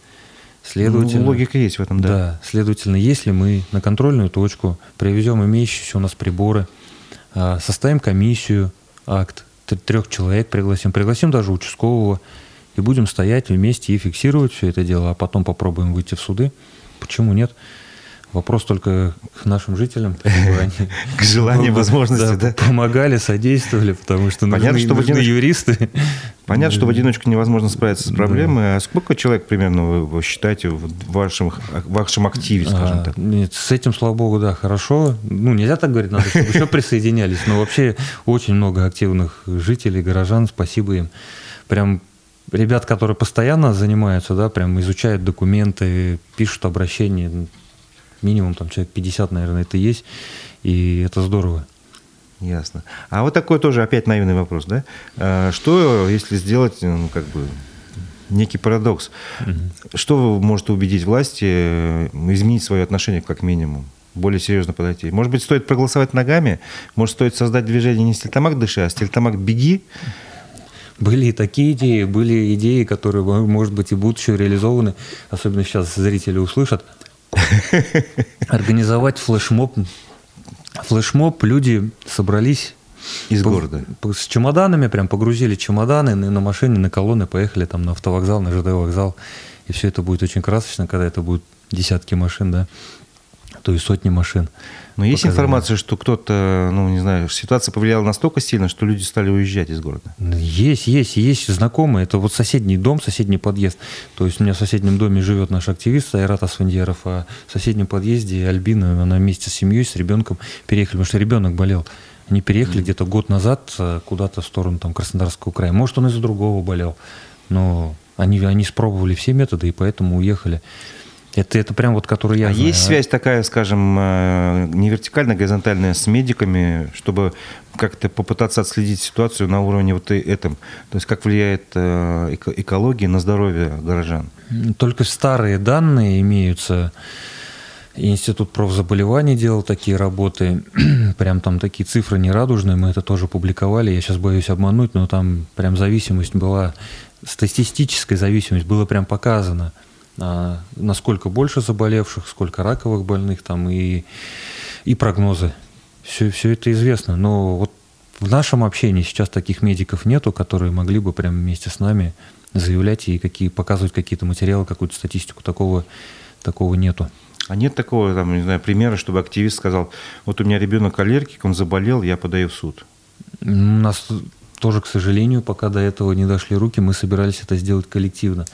A: Следовательно, ну, логика есть в этом, да.
B: Да, следовательно, если мы на контрольную точку привезем имеющиеся у нас приборы, а, составим комиссию, акт, трех человек пригласим, пригласим даже участкового, и будем стоять вместе и фиксировать все это дело, а потом попробуем выйти в суды. Почему нет? Вопрос только к нашим жителям,
A: они к желанию, возможности, да,
B: помогали, содействовали, потому что
A: Понятно, что нужны юристы. Понятно, что в одиночку невозможно справиться с проблемой. А сколько человек примерно вы считаете в вашем, вашем активе, скажем так?
B: Нет, с этим, слава богу, да, хорошо. Ну, нельзя так говорить, надо, чтобы еще присоединялись. Но вообще очень много активных жителей, горожан, спасибо им. Прям ребят, которые постоянно занимаются, да, прям изучают документы, пишут обращения минимум там человек 50, наверное, это есть, и это здорово.
A: Ясно. А вот такой тоже опять наивный вопрос, да? А что, если сделать, ну, как бы, некий парадокс? Угу. Что может убедить власти э, изменить свое отношение, как минимум? более серьезно подойти. Может быть, стоит проголосовать ногами? Может, стоит создать движение не стильтамак дыши, а стильтамак беги?
B: Были и такие идеи, были идеи, которые, может быть, и будут еще реализованы, особенно сейчас зрители услышат. организовать флешмоб. Флешмоб, люди собрались
A: из по, города.
B: По, с чемоданами, прям погрузили чемоданы на, на машине, на колонны, поехали там на автовокзал, на ЖД вокзал. И все это будет очень красочно, когда это будут десятки машин, да. то есть сотни машин.
A: Но есть показали. информация, что кто-то, ну, не знаю, ситуация повлияла настолько сильно, что люди стали уезжать из города?
B: Есть, есть, есть знакомые. Это вот соседний дом, соседний подъезд. То есть у меня в соседнем доме живет наш активист Айрат Асфандьяров, а в соседнем подъезде Альбина, она вместе с семьей, с ребенком переехали, потому что ребенок болел. Они переехали mm-hmm. где-то год назад э, куда-то в сторону там, Краснодарского края. Может, он из-за другого болел. Но они, они спробовали все методы и поэтому уехали. Это, это прям вот, который я
A: а
B: знаю.
A: есть связь такая, скажем, э, не вертикальная, горизонтальная с медиками, чтобы как-то попытаться отследить ситуацию на уровне вот этом? То есть как влияет э, экология на здоровье горожан?
B: Только старые данные имеются. Институт профзаболеваний делал такие работы, прям там такие цифры нерадужные, мы это тоже публиковали, я сейчас боюсь обмануть, но там прям зависимость была, статистическая зависимость была прям показана – насколько больше заболевших, сколько раковых больных там и, и прогнозы. Все, все это известно. Но вот в нашем общении сейчас таких медиков нету, которые могли бы прямо вместе с нами заявлять и какие, показывать какие-то материалы, какую-то статистику. Такого, такого нету.
A: А нет такого, там, не знаю, примера, чтобы активист сказал, вот у меня ребенок аллергик, он заболел, я подаю в суд.
B: У нас тоже, к сожалению, пока до этого не дошли руки, мы собирались это сделать коллективно.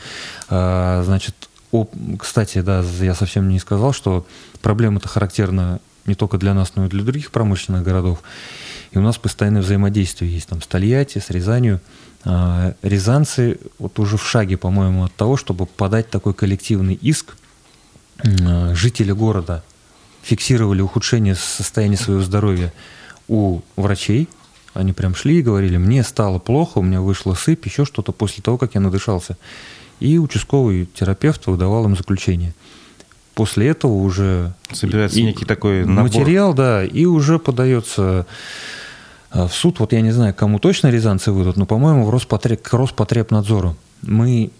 B: А, значит, о, кстати, да, я совсем не сказал, что проблема-то характерна не только для нас, но и для других промышленных городов. И у нас постоянное взаимодействие есть там с Тольятти, с Рязанью. А, рязанцы вот уже в шаге, по-моему, от того, чтобы подать такой коллективный иск. А, жители города фиксировали ухудшение состояния своего здоровья у врачей. Они прям шли и говорили, мне стало плохо, у меня вышла сыпь, еще что-то после того, как я надышался и участковый терапевт выдавал им заключение. После этого уже...
A: Собирается и, некий такой набор.
B: Материал, да, и уже подается а, в суд. Вот я не знаю, кому точно рязанцы выйдут, но, по-моему, в Роспотреб, к Роспотребнадзору. Мы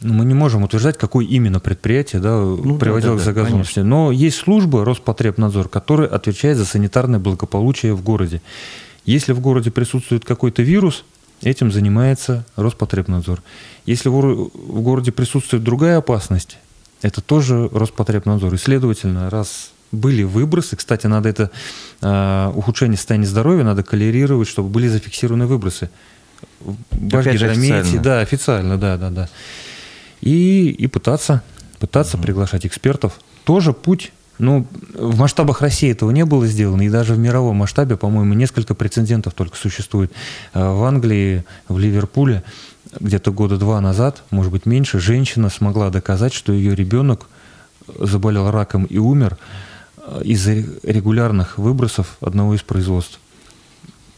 B: мы не можем утверждать, какое именно предприятие да, ну, приводило да, да, к загазованности. Но есть служба Роспотребнадзор, которая отвечает за санитарное благополучие в городе. Если в городе присутствует какой-то вирус, Этим занимается Роспотребнадзор. Если в городе присутствует другая опасность, это тоже Роспотребнадзор. И, следовательно, раз были выбросы, кстати, надо это э, ухудшение состояния здоровья надо колерировать, чтобы были зафиксированы выбросы.
A: Башгидромете,
B: да, официально, да, да, да. И, и пытаться, пытаться угу. приглашать экспертов. Тоже путь ну, в масштабах России этого не было сделано, и даже в мировом масштабе, по-моему, несколько прецедентов только существует. Э, в Англии, в Ливерпуле, где-то года два назад, может быть меньше, женщина смогла доказать, что ее ребенок заболел раком и умер э, из-за регулярных выбросов одного из производств.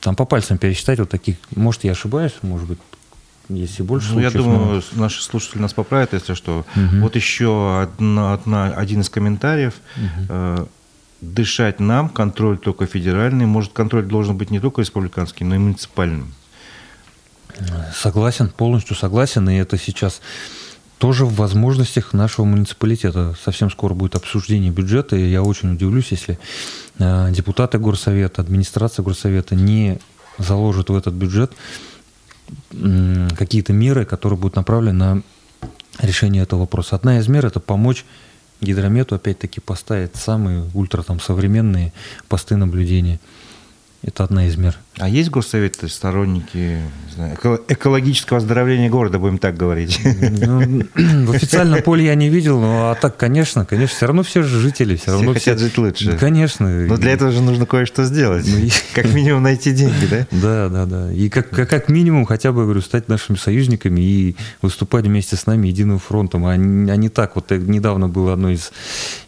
B: Там по пальцам пересчитать вот таких, может, я ошибаюсь, может быть, если больше
A: ну, Я думаю, но... наши слушатели нас поправят, если что. Угу. Вот еще одна, одна, один из комментариев. Угу. Э, дышать нам, контроль только федеральный. Может, контроль должен быть не только республиканский, но и муниципальным.
B: Согласен, полностью согласен. И это сейчас тоже в возможностях нашего муниципалитета. Совсем скоро будет обсуждение бюджета, и я очень удивлюсь, если э, депутаты горсовета, администрация горсовета не заложат в этот бюджет какие-то меры, которые будут направлены на решение этого вопроса. Одна из мер – это помочь гидромету, опять-таки, поставить самые ультра там, современные посты наблюдения – это одна из мер.
A: А есть госсовет сторонники знаю, экологического оздоровления города, будем так говорить? Ну,
B: в официальном поле я не видел, но а так, конечно, конечно, все равно все же жители, все, все равно
A: хотят все... жить лучше.
B: Конечно.
A: Но для этого же нужно кое-что сделать. Ну, как минимум найти деньги, да?
B: Да, да, да. И как, как, как минимум хотя бы, говорю, стать нашими союзниками и выступать вместе с нами единым фронтом, а не, а не так. Вот недавно было одно из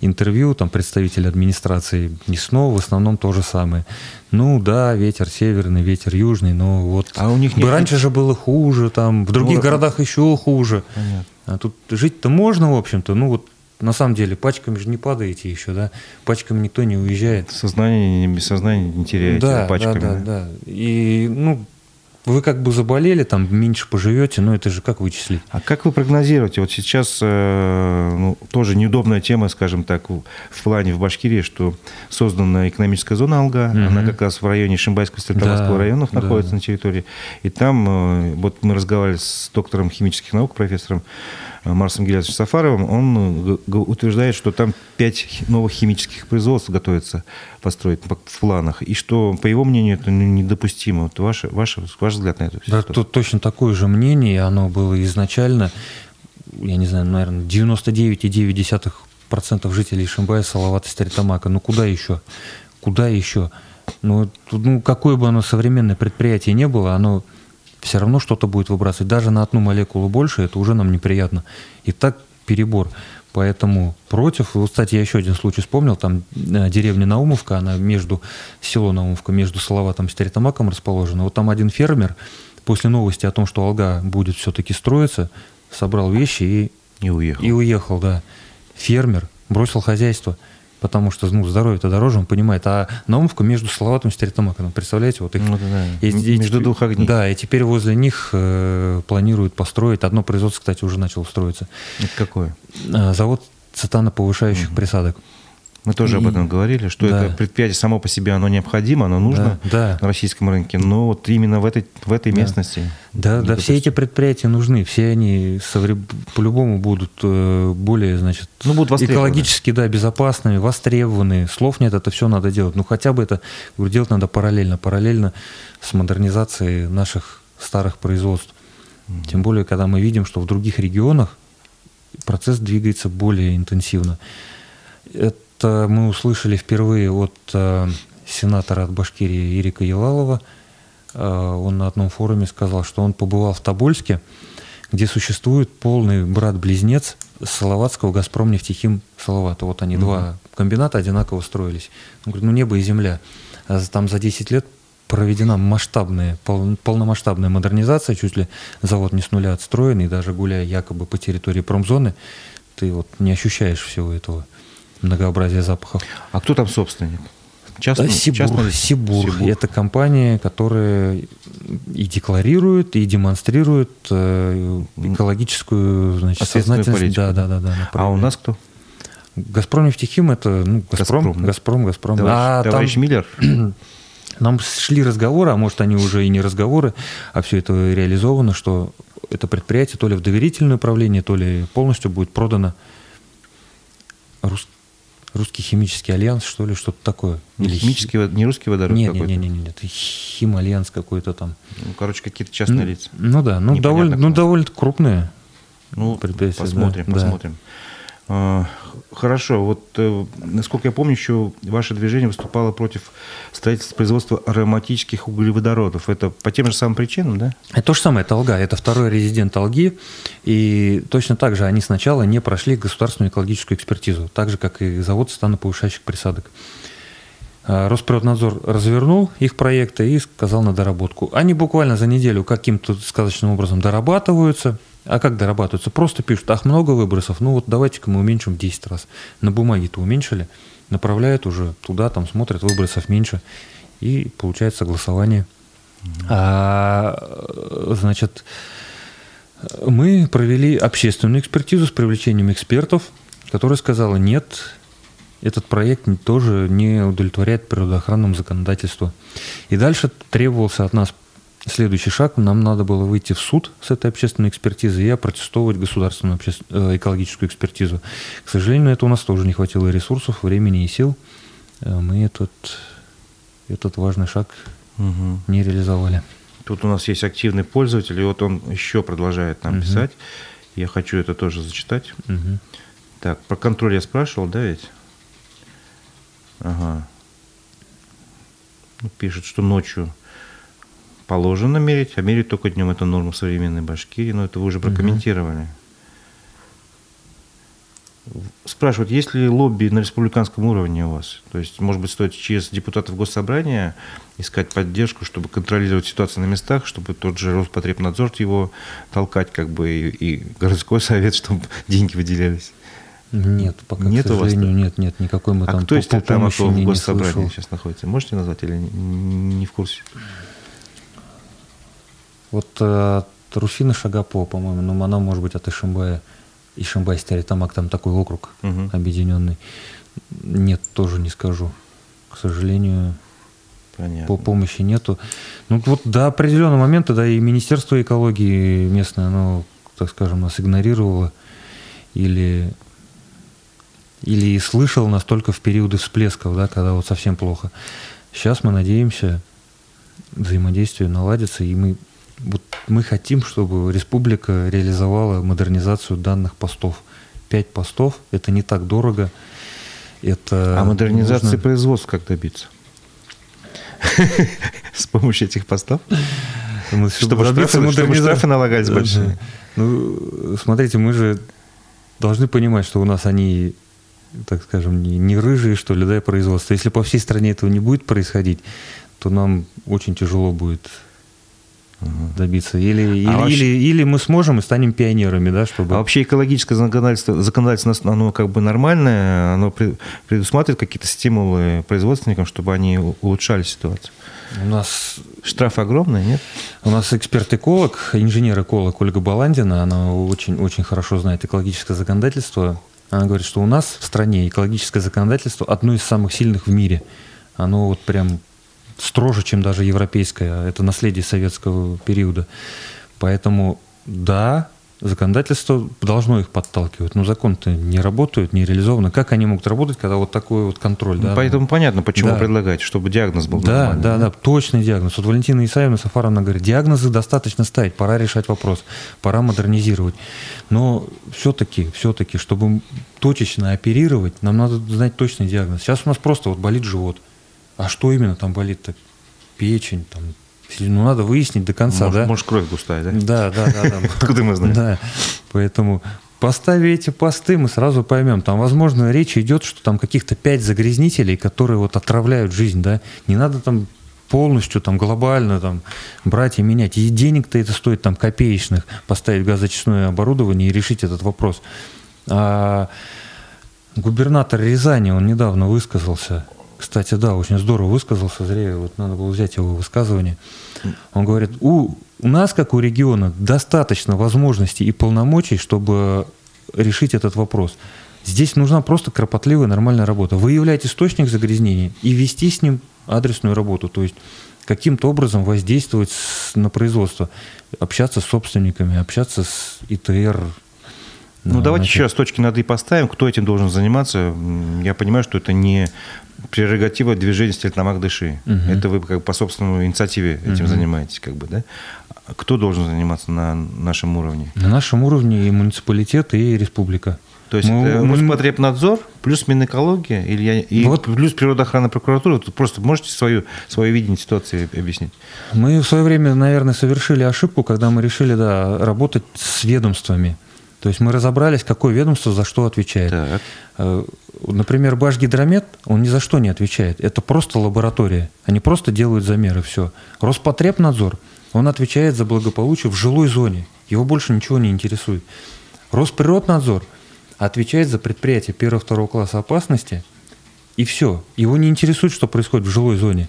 B: интервью, там представитель администрации не снова, в основном то же самое. Ну да, ветер северный, ветер южный, но вот
A: а у них нет...
B: раньше же было хуже, там в других ну, городах еще хуже. Понятно. А тут жить-то можно, в общем-то, ну вот на самом деле пачками же не падаете еще, да, пачками никто не уезжает.
A: Сознание, без сознания не теряете
B: да,
A: пачками.
B: Да, да, да. И ну вы как бы заболели, там меньше поживете, но это же как вычислить?
A: А как вы прогнозируете? Вот сейчас э, ну, тоже неудобная тема, скажем так, в, плане в Башкирии, что создана экономическая зона Алга, угу. она как раз в районе Шимбайского и да, районов находится да. на территории. И там, э, вот мы разговаривали с доктором химических наук, профессором, Марсом Гелядовичем Сафаровым, он утверждает, что там пять новых химических производств готовится построить в планах, и что, по его мнению, это недопустимо. Вот ваше, ваше, ваш взгляд на это?
B: Да, тут точно такое же мнение, оно было изначально, я не знаю, наверное, 99,9% жителей Шимбая Салавата Старитамака. Ну куда еще? Куда еще? Ну, ну, какое бы оно современное предприятие не было, оно все равно что-то будет выбрасывать. Даже на одну молекулу больше, это уже нам неприятно. И так перебор. Поэтому против. Вот, кстати, я еще один случай вспомнил. Там э, деревня Наумовка, она между, село Наумовка, между Салаватом и Стеретамаком расположена. Вот там один фермер после новости о том, что Алга будет все-таки строиться, собрал вещи и...
A: И уехал.
B: И уехал, да. Фермер бросил хозяйство потому что ну, здоровье-то дороже, он понимает. А Наумовка между Салаватом и Стеретамаком, представляете, вот их... Ну,
A: да, и, между и, двух огней.
B: Да, и теперь возле них э, планируют построить, одно производство, кстати, уже начало строиться.
A: Это какое?
B: Э, завод цитаноповышающих угу. присадок.
A: Мы тоже и, об этом говорили, что да. это предприятие само по себе, оно необходимо, оно нужно да, да. на российском рынке, но вот именно в этой, в этой
B: да.
A: местности.
B: Да, да, все эти предприятия нужны, все они по-любому будут э, более, значит, ну, будут экологически да, безопасными, востребованные. Слов нет, это все надо делать. Ну, хотя бы это, делать надо параллельно, параллельно с модернизацией наших старых производств. Mm-hmm. Тем более, когда мы видим, что в других регионах процесс двигается более интенсивно. Это мы услышали впервые от э, сенатора от Башкирии Ирика Елалова. Э, он на одном форуме сказал, что он побывал в Тобольске, где существует полный брат-близнец Салаватского «Газпром» нефтехим Салавата. Вот они, угу. два комбината одинаково строились. Он говорит, ну небо и земля. А там за 10 лет проведена масштабная, пол, полномасштабная модернизация, чуть ли завод не с нуля отстроен, и даже гуляя якобы по территории промзоны, ты вот не ощущаешь всего этого многообразие запахов.
A: А кто там собственник?
B: Частный, Сибур, частный... Сибур. Сибур. Это компания, которая и декларирует, и демонстрирует э, экологическую значит, сознательность.
A: Политику. Да, да, да, да, а у нас кто?
B: Газпром нефтехим это ну, Газпром, Газпром, Газпром. Газпром.
A: Товарищ, а товарищ там, Миллер?
B: Нам шли разговоры, а может они уже и не разговоры, а все это реализовано, что это предприятие то ли в доверительное управление, то ли полностью будет продано рус, Русский химический альянс, что ли, что-то такое.
A: Не Или химический, хи... не русский водород
B: нет, какой-то? Нет, нет, нет, нет, химальянс какой-то там.
A: Ну, короче, какие-то частные
B: ну,
A: лица.
B: Ну да, ну довольно, ну довольно крупные.
A: Ну, посмотрим, да. посмотрим. А, хорошо, вот э, насколько я помню, еще ваше движение выступало против строительства производства ароматических углеводородов. Это по тем же самым причинам, да?
B: Это то же самое, это Алга, это второй резидент Алги. И точно так же они сначала не прошли государственную экологическую экспертизу, так же, как и завод станоповышающих присадок. А, Росприроднадзор развернул их проекты и сказал на доработку. Они буквально за неделю каким-то сказочным образом дорабатываются – а как дорабатываются? Просто пишут, ах, много выбросов, ну вот давайте-ка мы уменьшим в 10 раз. На бумаге-то уменьшили, направляют уже туда, там смотрят, выбросов меньше, и получается согласование. Mm-hmm. А, значит, мы провели общественную экспертизу с привлечением экспертов, которая сказала, нет, этот проект тоже не удовлетворяет природоохранному законодательству. И дальше требовался от нас Следующий шаг, нам надо было выйти в суд с этой общественной экспертизой и опротестовывать государственную обще... Э, экологическую экспертизу. К сожалению, это у нас тоже не хватило ресурсов, времени и сил. Э, мы этот, этот важный шаг угу. не реализовали.
A: Тут у нас есть активный пользователь, и вот он еще продолжает нам угу. писать. Я хочу это тоже зачитать. Угу. Так, про контроль я спрашивал, да ведь? Ага. Пишет, что ночью положено мерить, а мерить только днем. Это норма современной Башкирии, но это вы уже прокомментировали. Угу. Спрашивают, есть ли лобби на республиканском уровне у вас? То есть, может быть, стоит через депутатов госсобрания искать поддержку, чтобы контролировать ситуацию на местах, чтобы тот же Роспотребнадзор его толкать, как бы, и, и городской совет, чтобы деньги выделялись?
B: Нет, пока, нет к сожалению, у вас нет, нет, никакой мы
A: а
B: там
A: кто есть там, кто в госсобрании сейчас находится? Можете назвать или не в курсе?
B: Вот э, Руфина Шагапо, по-моему, но она может быть от Ишимбая. Ишимбай Стеретамак, там такой округ угу. объединенный. Нет, тоже не скажу. К сожалению, Понятно. по помощи нету. Ну вот до определенного момента, да, и Министерство экологии местное, оно так скажем, нас игнорировала или, или слышала нас только в периоды всплесков, да, когда вот совсем плохо. Сейчас мы надеемся, взаимодействие наладится, и мы, вот мы хотим, чтобы республика реализовала модернизацию данных постов. Пять постов – это не так дорого. Это
A: а модернизации нужно... производства как добиться? С помощью этих постов? Чтобы штрафы налагались большие.
B: Ну, смотрите, мы же должны понимать, что у нас они, так скажем, не, не рыжие, что ли, да, производство. Если по всей стране этого не будет происходить, то нам очень тяжело будет добиться. Или, а или, вообще... или, или мы сможем и станем пионерами, да, чтобы...
A: А вообще экологическое законодательство, законодательство оно как бы нормальное, оно предусматривает какие-то стимулы производственникам, чтобы они улучшали ситуацию?
B: У нас...
A: Штраф огромный, нет?
B: У нас эксперт-эколог, инженер-эколог Ольга Баландина, она очень, очень хорошо знает экологическое законодательство. Она говорит, что у нас в стране экологическое законодательство одно из самых сильных в мире. Оно вот прям строже, чем даже европейское. Это наследие советского периода. Поэтому, да, законодательство должно их подталкивать, но закон-то не работает, не реализовано. Как они могут работать, когда вот такой вот контроль? Да?
A: Поэтому понятно, почему да. предлагаете, чтобы диагноз был
B: Да, нормальный. да, да, точный диагноз. Вот Валентина Исаевна Сафаровна говорит, диагнозы достаточно ставить, пора решать вопрос, пора модернизировать. Но все-таки, все-таки, чтобы точечно оперировать, нам надо знать точный диагноз. Сейчас у нас просто вот болит живот. А что именно там болит-то? Печень, там, ну, надо выяснить до конца,
A: может,
B: да?
A: Может, кровь густая, да?
B: Да, да, да. да.
A: Откуда мы знаем?
B: Да, поэтому поставив эти посты, мы сразу поймем. Там, возможно, речь идет, что там каких-то пять загрязнителей, которые вот отравляют жизнь, да? Не надо там полностью там глобально там брать и менять. И денег-то это стоит там копеечных поставить газочистное оборудование и решить этот вопрос. А губернатор Рязани, он недавно высказался кстати, да, очень здорово высказался, зря вот надо было взять его высказывание. Он говорит, у, у нас, как у региона, достаточно возможностей и полномочий, чтобы решить этот вопрос. Здесь нужна просто кропотливая, нормальная работа. Выявлять источник загрязнения и вести с ним адресную работу. То есть каким-то образом воздействовать на производство, общаться с собственниками, общаться с ИТР,
A: ну, давайте еще раз точки над «и» поставим. Кто этим должен заниматься? Я понимаю, что это не прерогатива движения Стерлитамак Дыши. Угу. Это вы как по собственной инициативе этим угу. занимаетесь, как бы, да? Кто должен заниматься на нашем уровне?
B: На нашем уровне и муниципалитет, и республика.
A: То есть мы, это Роспотребнадзор плюс Минэкология или я, и вот. плюс природоохранная прокуратура? Тут просто можете свою, свое видение ситуации объяснить?
B: Мы в свое время, наверное, совершили ошибку, когда мы решили да, работать с ведомствами. То есть мы разобрались, какое ведомство за что отвечает. Так. Э, например, Башгидромет, он ни за что не отвечает. Это просто лаборатория. Они просто делают замеры, все. Роспотребнадзор, он отвечает за благополучие в жилой зоне. Его больше ничего не интересует. Росприроднадзор отвечает за предприятия первого-второго класса опасности, и все. Его не интересует, что происходит в жилой зоне.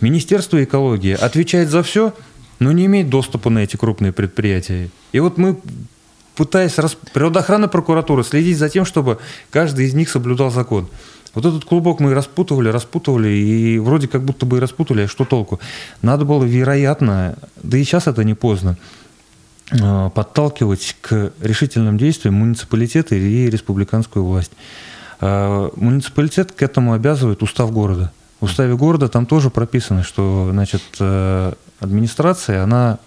B: Министерство экологии отвечает за все, но не имеет доступа на эти крупные предприятия. И вот мы пытаясь рас... природоохранная прокуратура следить за тем, чтобы каждый из них соблюдал закон. Вот этот клубок мы распутывали, распутывали, и вроде как будто бы и распутали, а что толку? Надо было, вероятно, да и сейчас это не поздно, а, подталкивать к решительным действиям муниципалитеты и республиканскую власть. А, муниципалитет к этому обязывает устав города. В уставе города там тоже прописано, что значит, э, администрация, она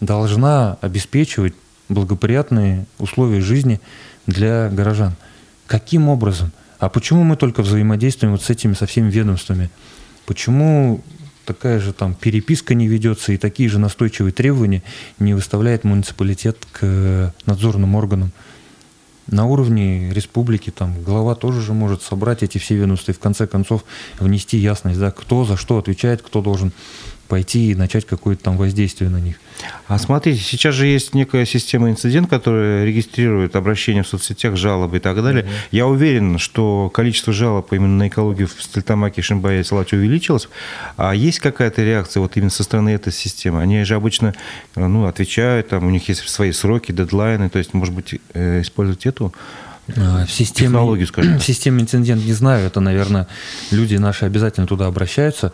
B: должна обеспечивать благоприятные условия жизни для горожан. Каким образом? А почему мы только взаимодействуем вот с этими, со всеми ведомствами? Почему такая же там переписка не ведется и такие же настойчивые требования не выставляет муниципалитет к надзорным органам? На уровне республики там глава тоже же может собрать эти все ведомства и в конце концов внести ясность, да, кто за что отвечает, кто должен пойти и начать какое-то там воздействие на них.
A: А смотрите, сейчас же есть некая система инцидент, которая регистрирует обращения в соцсетях, жалобы и так далее. Mm-hmm. Я уверен, что количество жалоб именно на экологию в Стельтамаке, Шимбае и Салате увеличилось. А есть какая-то реакция вот именно со стороны этой системы? Они же обычно ну, отвечают, там, у них есть свои сроки, дедлайны, то есть, может быть, э, использовать эту
B: А, в системе, технологию, скажем. В системе инцидент не знаю, это, наверное, люди наши обязательно туда обращаются.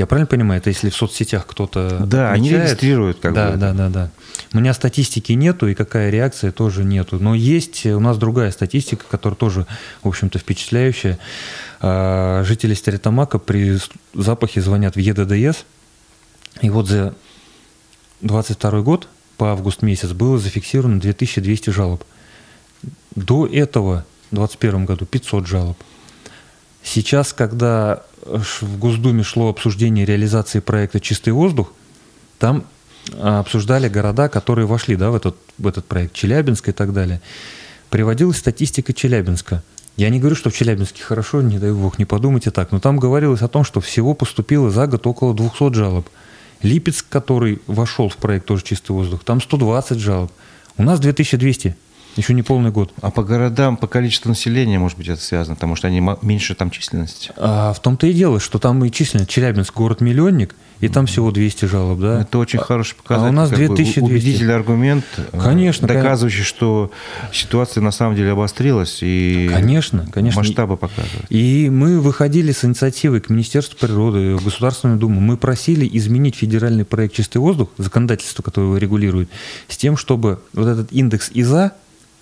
B: Я правильно понимаю, это если в соцсетях кто-то
A: Да, отмечает, они регистрируют как
B: да,
A: бы.
B: Да, да, да. У меня статистики нету, и какая реакция тоже нету. Но есть у нас другая статистика, которая тоже, в общем-то, впечатляющая. А, жители Стеретамака при запахе звонят в ЕДДС, и вот за 22 год по август месяц было зафиксировано 2200 жалоб. До этого, в 2021 году, 500 жалоб. Сейчас, когда в Госдуме шло обсуждение реализации проекта «Чистый воздух», там а, обсуждали города, которые вошли да, в, этот, в этот проект, Челябинск и так далее. Приводилась статистика Челябинска. Я не говорю, что в Челябинске хорошо, не дай бог, не подумайте так, но там говорилось о том, что всего поступило за год около 200 жалоб. Липецк, который вошел в проект тоже «Чистый воздух», там 120 жалоб. У нас 2200. Еще не полный год.
A: А по городам, по количеству населения, может быть, это связано, потому что они меньше там численности?
B: А в том-то и дело, что там и численность. Челябинск город-миллионник, и там всего 200 жалоб, да?
A: Это очень хороший показатель.
B: А у нас 2200.
A: Убедительный аргумент,
B: э, конечно,
A: доказывающий, конечно. что ситуация на самом деле обострилась и
B: конечно, конечно.
A: масштабы показывают.
B: И мы выходили с инициативой к Министерству природы, в Государственную Думу. Мы просили изменить федеральный проект «Чистый воздух», законодательство, которое его регулирует, с тем, чтобы вот этот индекс ИЗА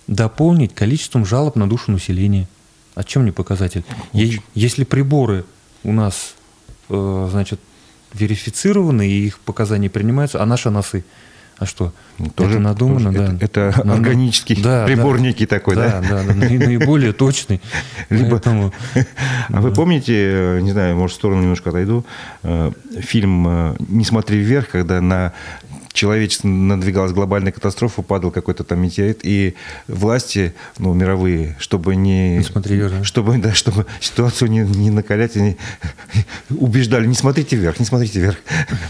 B: дополнить количеством жалоб на душу населения. О чем не показатель? Очень. Если приборы у нас, э, значит, верифицированы, и их показания принимаются, а наши носы, а что?
A: Ну, тоже, это надумано, тоже, да. Это, это органический да, прибор
B: да,
A: некий такой, да?
B: Да, да, да наиболее точный.
A: Либо, Поэтому, а вы помните, э, не знаю, может, в сторону немножко отойду, э, фильм «Не смотри вверх», когда на человечество надвигалась глобальная катастрофа, падал какой-то там метеорит, и власти, ну, мировые, чтобы не...
B: Не смотри вверх.
A: Чтобы, да, чтобы ситуацию не, не накалять, они убеждали, не смотрите вверх, не смотрите вверх.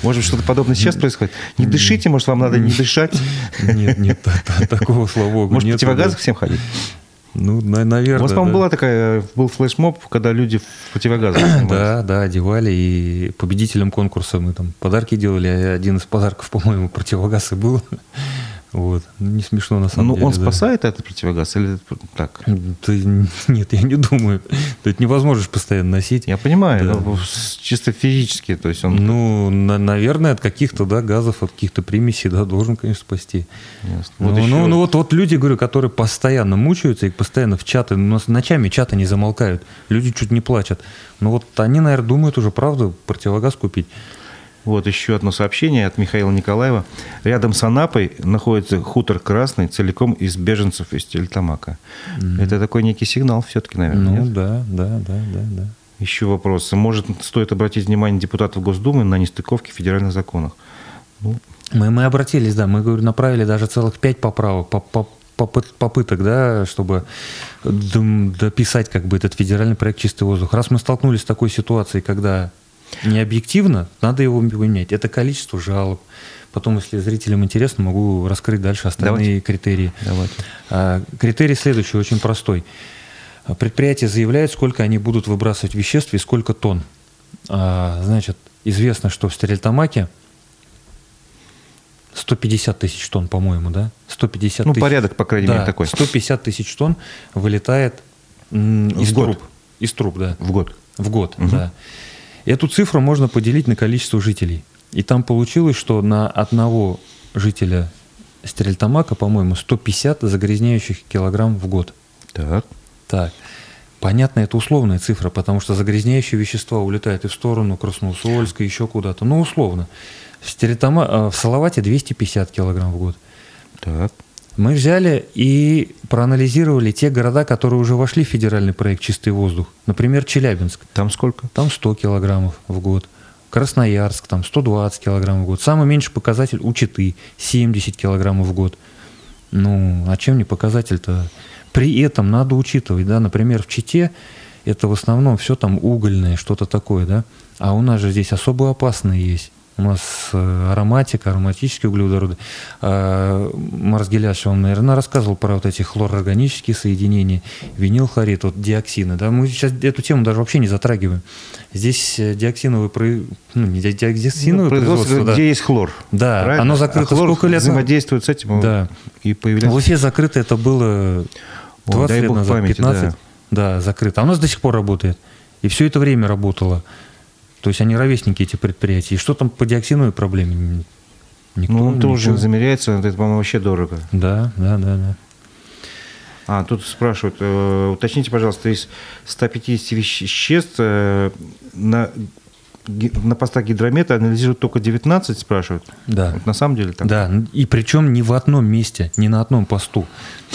A: Может, что-то подобное сейчас происходит? Не дышите, может, вам надо не дышать?
B: Нет, нет, такого, богу,
A: Может, противогазах всем ходить?
B: Ну, на, наверное. У
A: вас, по-моему, да. была такая, был флешмоб, когда люди в противогазах
B: Да, да, одевали, и победителям конкурса мы там подарки делали, а один из подарков, по-моему, противогаз и был. Вот. Ну, не смешно на самом
A: ну,
B: деле.
A: он да. спасает этот противогаз или так?
B: Ты, нет, я не думаю. Это невозможно постоянно носить.
A: Я понимаю, да. но чисто физически, то есть он...
B: Ну, на, наверное, от каких-то да, газов, от каких-то примесей, да, должен, конечно, спасти. Ясно. Ну, вот еще... ну, ну вот, вот люди, говорю, которые постоянно мучаются и постоянно в чаты, у нас ночами чаты не замолкают, люди чуть не плачут. Ну вот они, наверное, думают уже, правда, противогаз купить.
A: Вот еще одно сообщение от Михаила Николаева. Рядом с Анапой находится хутор Красный, целиком из беженцев из Тельтамака. Mm-hmm. Это такой некий сигнал все-таки, наверное,
B: Ну нет? да, да, да, да, да.
A: Еще вопрос. Может, стоит обратить внимание депутатов Госдумы на нестыковки в федеральных законах?
B: Ну. Мы, мы обратились, да, мы говорю, направили даже целых пять поправок, по, по, попыток, да, чтобы дописать как бы этот федеральный проект «Чистый воздух». Раз мы столкнулись с такой ситуацией, когда не объективно, надо его поменять. Это количество жалоб. Потом, если зрителям интересно, могу раскрыть дальше остальные Давайте. критерии.
A: Давайте.
B: А, критерий следующий, очень простой. Предприятие заявляет, сколько они будут выбрасывать веществ и сколько тонн. А, значит, известно, что в Стерильтамаке 150 тысяч тонн, по-моему, да? 150
A: ну, тысяч. порядок, по крайней да, мере, такой.
B: 150 тысяч тонн вылетает из в труб. Год. Из труб, да.
A: В год.
B: В год, угу. да. Эту цифру можно поделить на количество жителей. И там получилось, что на одного жителя Стерильтамака, по-моему, 150 загрязняющих килограмм в год.
A: Так.
B: Так. Понятно, это условная цифра, потому что загрязняющие вещества улетают и в сторону Красноусольска, еще куда-то. Но условно. В, Стерильтама... Э, в Салавате 250 килограмм в год.
A: Так.
B: Мы взяли и проанализировали те города, которые уже вошли в федеральный проект «Чистый воздух». Например, Челябинск.
A: Там сколько?
B: Там 100 килограммов в год. Красноярск, там 120 килограммов в год. Самый меньший показатель у Читы – 70 килограммов в год. Ну, а чем не показатель-то? При этом надо учитывать, да, например, в Чите это в основном все там угольное, что-то такое, да, а у нас же здесь особо опасные есть у нас э, ароматика, ароматические углеводороды. А, Марс Геляш, он, наверное, рассказывал про вот эти хлорорганические соединения, винилхлорид, вот диоксины. Да? Мы сейчас эту тему даже вообще не затрагиваем. Здесь э, диоксиновые, ну, не диоксиновое ну, производство,
A: да. где есть хлор.
B: Да, правильно? оно закрыто а хлор сколько лет?
A: взаимодействует с этим
B: да.
A: и появляется.
B: В Уфе закрыто это было 20 О, лет назад, памяти, 15, да. да, закрыто. А у нас до сих пор работает. И все это время работало. То есть они ровесники, эти предприятия. И что там по диоксиновой проблеме?
A: Никто, ну, он тоже замеряется, это, по-моему, вообще дорого.
B: Да, да, да, да.
A: А, тут спрашивают, э, уточните, пожалуйста, из 150 веществ э, на на постах гидромета анализируют только 19, спрашивают?
B: Да.
A: Вот на самом деле так?
B: Да, и причем не в одном месте, не на одном посту.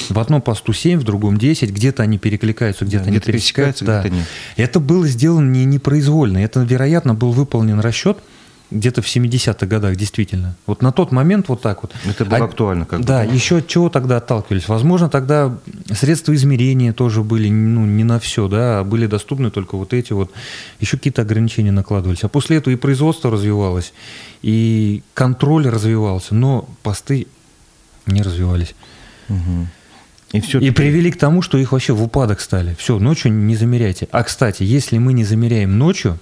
B: В одном посту 7, в другом 10, где-то они перекликаются, где-то да, они где пересекаются. Да. Где-то нет. Это было сделано не непроизвольно, это, вероятно, был выполнен расчет – где-то в 70-х годах, действительно. Вот на тот момент вот так вот.
A: Это было а, актуально. Как
B: да, бы. еще от чего тогда отталкивались? Возможно, тогда средства измерения тоже были ну, не на все, да, а были доступны только вот эти вот, еще какие-то ограничения накладывались. А после этого и производство развивалось, и контроль развивался, но посты не развивались. Угу. И, все и привели к тому, что их вообще в упадок стали. Все, ночью не замеряйте. А, кстати, если мы не замеряем ночью,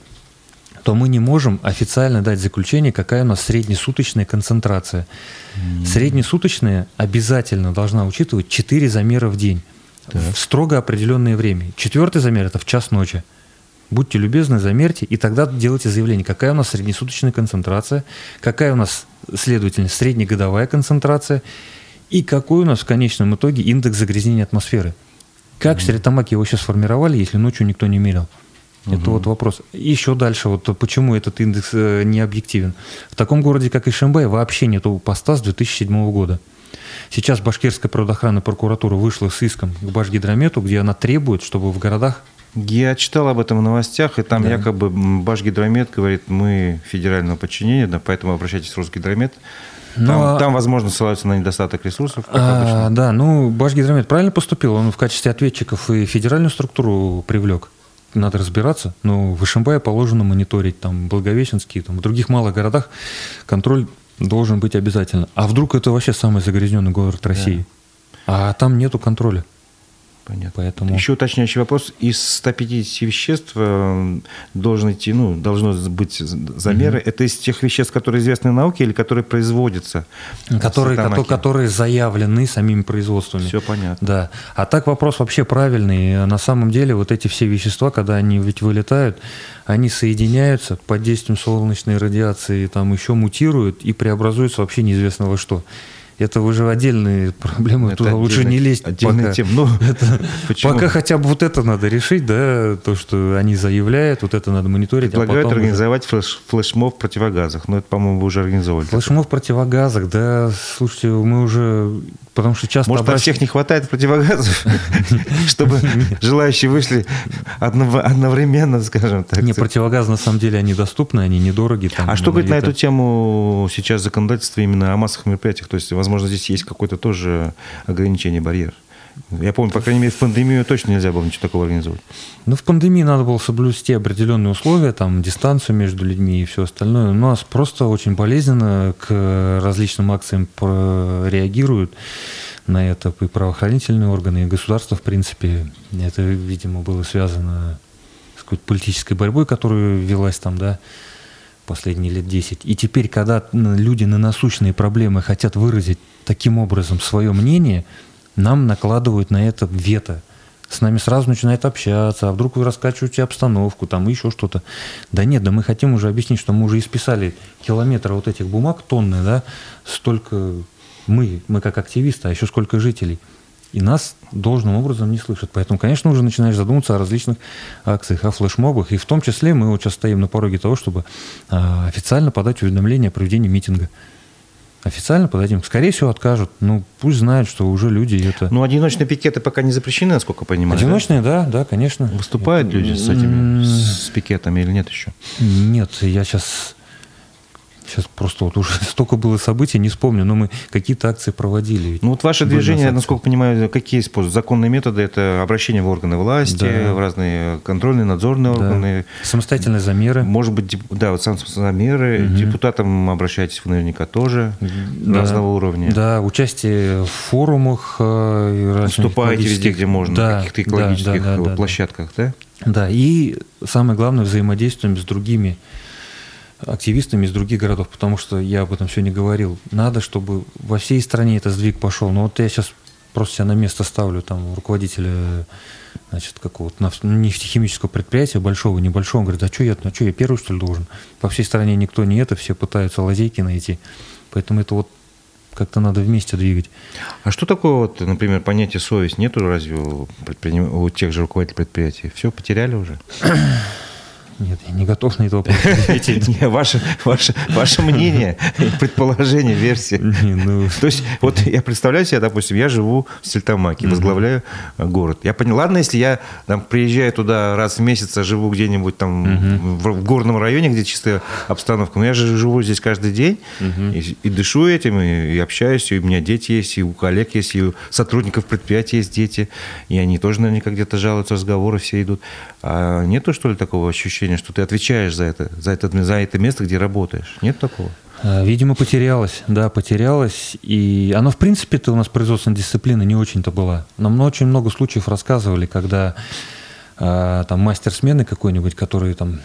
B: то мы не можем официально дать заключение, какая у нас среднесуточная концентрация. Mm. Среднесуточная обязательно должна учитывать 4 замера в день так. в строго определенное время. Четвертый замер это в час ночи. Будьте любезны, замерьте, и тогда делайте заявление, какая у нас среднесуточная концентрация, какая у нас, следовательно, среднегодовая концентрация, и какой у нас в конечном итоге индекс загрязнения атмосферы. Как mm. в Сретамаке его сейчас сформировали, если ночью никто не мерил? Угу. Это вот вопрос. Еще дальше, вот почему этот индекс э, не объективен. В таком городе, как Ишимбай, вообще нету поста с 2007 года. Сейчас Башкирская природоохранная прокуратура вышла с иском к Башгидромету, где она требует, чтобы в городах
A: я читал об этом в новостях, и там да. якобы Башгидромет говорит, мы федерального подчинения, да, поэтому обращайтесь в Росгидромет. Там, Но... Ну, там, возможно, ссылаются на недостаток ресурсов, а,
B: обычно. Да, ну, Башгидромет правильно поступил, он в качестве ответчиков и федеральную структуру привлек надо разбираться, но в Ишимбае положено мониторить, там, Благовещенский, там, в других малых городах контроль должен быть обязательно. А вдруг это вообще самый загрязненный город России? Да. А там нету контроля.
A: Понятно. Поэтому... Еще уточняющий вопрос. Из 150 веществ э, должен идти, ну, должно быть замеры. Mm-hmm. Это из тех веществ, которые известны науке или которые производятся?
B: Которые, которые, которые заявлены самими производствами.
A: Все понятно.
B: Да. А так вопрос вообще правильный. На самом деле вот эти все вещества, когда они ведь вылетают, они соединяются под действием солнечной радиации, там еще мутируют и преобразуются вообще неизвестно во что это уже отдельные проблемы, это туда лучше не лезть. Пока. Тем. Ну, это, пока хотя бы вот это надо решить, да, то, что они заявляют, вот это надо мониторить.
A: А Предлагают а организовать флеш, флешмоб в противогазах, но это, по-моему, вы уже организовали.
B: Флешмоб в противогазах, да, слушайте, мы уже Потому что часто...
A: Может, обращ... всех не хватает противогазов, чтобы желающие вышли одновременно, скажем так.
B: Не, противогазы на самом деле они доступны, они недорогие.
A: А что говорит на эту тему сейчас законодательство именно о массовых мероприятиях? То есть, возможно, здесь есть какое-то тоже ограничение, барьер? Я помню, по крайней мере, в пандемию точно нельзя было ничего такого организовать.
B: Ну, в пандемии надо было соблюсти определенные условия, там, дистанцию между людьми и все остальное. У нас просто очень болезненно к различным акциям реагируют на это и правоохранительные органы, и государство, в принципе. Это, видимо, было связано с какой-то политической борьбой, которая велась там, да, последние лет 10. И теперь, когда люди на насущные проблемы хотят выразить таким образом свое мнение – нам накладывают на это вето. С нами сразу начинают общаться, а вдруг вы раскачиваете обстановку, там еще что-то. Да нет, да мы хотим уже объяснить, что мы уже исписали километры вот этих бумаг, тонны, да, столько мы, мы как активисты, а еще сколько жителей. И нас должным образом не слышат. Поэтому, конечно, уже начинаешь задумываться о различных акциях, о флешмобах. И в том числе мы вот сейчас стоим на пороге того, чтобы а, официально подать уведомление о проведении митинга. Официально подадим. Скорее всего, откажут. Ну, пусть знают, что уже люди это...
A: Ну, одиночные пикеты пока не запрещены, насколько я понимаю.
B: Одиночные, да, да, да конечно.
A: Выступают это... люди с этими, с пикетами или нет еще?
B: Нет, я сейчас Сейчас просто вот уже столько было событий, не вспомню, но мы какие-то акции проводили.
A: Ну вот ваше движение, насколько понимаю, какие используют? Законные методы – это обращение в органы власти, да. в разные контрольные, надзорные да. органы.
B: Самостоятельные замеры.
A: Может быть, да, вот самостоятельные замеры. Угу. Депутатам обращайтесь вы наверняка тоже да. разного уровня.
B: Да, участие в форумах.
A: Э, Выступаете везде, где можно, да, на каких-то экологических да, да, да, площадках, да?
B: Да, и самое главное, взаимодействуем с другими активистами из других городов, потому что я об этом сегодня говорил. Надо, чтобы во всей стране этот сдвиг пошел. Но вот я сейчас просто себя на место ставлю там руководителя значит, какого-то нефтехимического предприятия, большого, небольшого, он говорит, а что я, а что я первый, что ли, должен? По всей стране никто не это, все пытаются лазейки найти. Поэтому это вот как-то надо вместе двигать.
A: А что такое, вот, например, понятие совесть нету разве у, предприним... у тех же руководителей предприятий? Все потеряли уже?
B: Нет, я не готов на это вопрос ответить.
A: Ваше, ваше, ваше мнение, предположение, версия. Ну... То есть, вот я представляю себе, допустим, я живу в Сельтамаке, возглавляю город. Я понял, ладно, если я там, приезжаю туда раз в месяц, а живу где-нибудь там в, в горном районе, где чистая обстановка, но я же живу здесь каждый день и, и дышу этим, и, и общаюсь, и у меня дети есть, и у коллег есть, и у сотрудников предприятия есть дети, и они тоже наверняка где-то жалуются, разговоры все идут. А нету, что ли, такого ощущения, что ты отвечаешь за это, за это, за это место, где работаешь? Нет такого?
B: А, видимо, потерялась, да, потерялась. И она, в принципе-то у нас производственная дисциплина не очень-то была. Нам очень много случаев рассказывали, когда э, там мастер смены какой-нибудь, который там,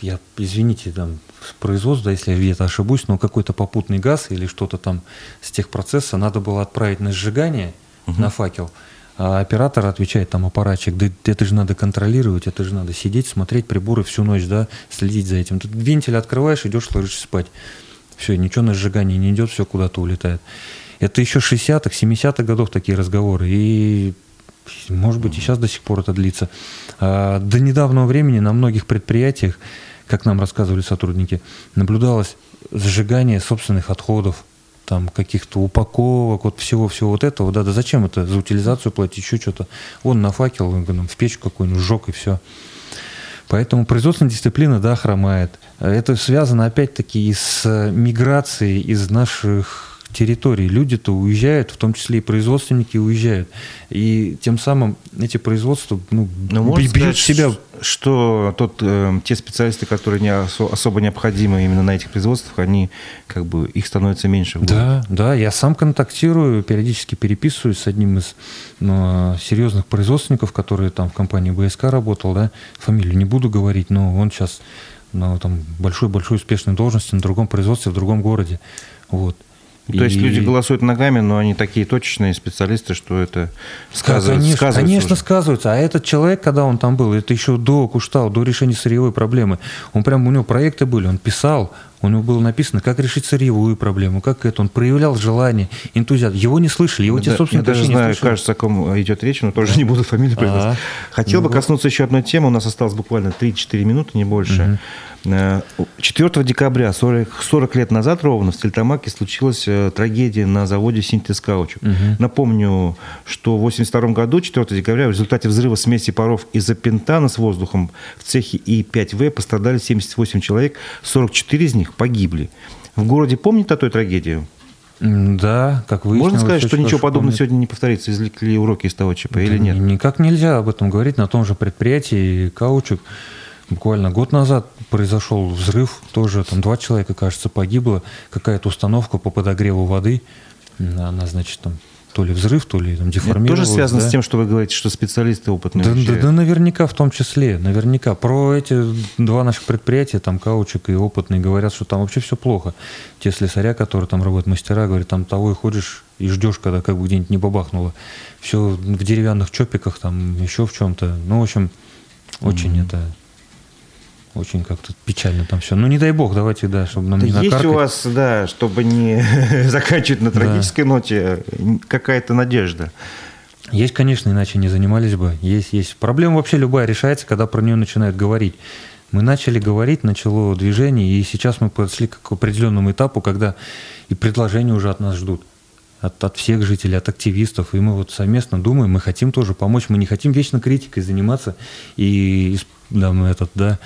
B: я, извините, там, с производства, если я где-то ошибусь, но какой-то попутный газ или что-то там с техпроцесса надо было отправить на сжигание, угу. на факел. А оператор отвечает там аппаратчик, да это же надо контролировать, это же надо сидеть, смотреть приборы всю ночь, да, следить за этим. Тут вентиль открываешь, идешь, ложишься спать. Все, ничего на сжигание не идет, все куда-то улетает. Это еще 60-х, 70-х годов такие разговоры. И может быть и сейчас до сих пор это длится. А до недавнего времени на многих предприятиях, как нам рассказывали сотрудники, наблюдалось сжигание собственных отходов, там каких-то упаковок, вот всего-всего вот этого, да, да зачем это за утилизацию платить, еще что-то. Он на факел, в печку какую-нибудь сжег и все. Поэтому производственная дисциплина, да, хромает. Это связано опять-таки и с миграцией из наших территорий. Люди-то уезжают, в том числе и производственники уезжают. И тем самым эти производства ну,
A: Но бьют сказать, себя. Что тот, э, те специалисты, которые не осо- особо необходимы именно на этих производствах, они как бы их становится меньше.
B: Да, да, я сам контактирую, периодически переписываюсь с одним из ну, серьезных производственников, который там в компании БСК работал, да, фамилию не буду говорить, но он сейчас на там большой-большой успешной должности на другом производстве в другом городе. Вот.
A: То есть люди голосуют ногами, но они такие точечные специалисты, что это
B: сказывается. Конечно, сказывается конечно уже. сказывается. А этот человек, когда он там был, это еще до Куштау, до решения сырьевой проблемы, он прям, у него проекты были, он писал, у него было написано, как решить сырьевую проблему, как это. Он проявлял желание, энтузиазм. Его не слышали, его
A: да, те, собственно, Я даже знаю, слышали. кажется, о ком идет речь, но тоже не буду фамилию произносить. Хотел ну, бы коснуться еще одной темы. У нас осталось буквально 3-4 минуты, не больше. Угу. 4 декабря, 40, 40 лет назад ровно, в Стельтамаке случилась э, трагедия на заводе «Синтез Каучук». Угу. Напомню, что в 1982 году, 4 декабря, в результате взрыва смеси паров изопентана с воздухом в цехе И-5В пострадали 78 человек, 44 из них погибли. В городе помнят о той трагедии?
B: Да, как
A: выяснилось. Можно сказать, что ничего подобного помнит. сегодня не повторится? Извлекли уроки из того ЧП да, или нет?
B: Никак нельзя об этом говорить. На том же предприятии «Каучук» Буквально год назад произошел взрыв, тоже там два человека, кажется, погибло. Какая-то установка по подогреву воды, она, значит, там то ли взрыв, то ли там деформировалась.
A: Это тоже связано да? с тем, что вы говорите, что специалисты опытные
B: да, да, да, наверняка в том числе, наверняка. Про эти два наших предприятия, там Каучик и опытные, говорят, что там вообще все плохо. Те слесаря, которые там работают, мастера, говорят, там того и ходишь и ждешь, когда как бы где-нибудь не бабахнуло. Все в деревянных чопиках, там еще в чем-то. Ну, в общем, очень mm-hmm. это очень как-то печально там все. Ну, не дай бог, давайте, да, чтобы нам да не
A: накаркать. Есть у вас, да, чтобы не заканчивать на трагической да. ноте, какая-то надежда?
B: Есть, конечно, иначе не занимались бы. Есть, есть. Проблема вообще любая решается, когда про нее начинают говорить. Мы начали говорить, начало движение, и сейчас мы подошли к определенному этапу, когда и предложения уже от нас ждут. От, от всех жителей, от активистов. И мы вот совместно думаем, мы хотим тоже помочь. Мы не хотим вечно критикой заниматься и да, мы этот, да,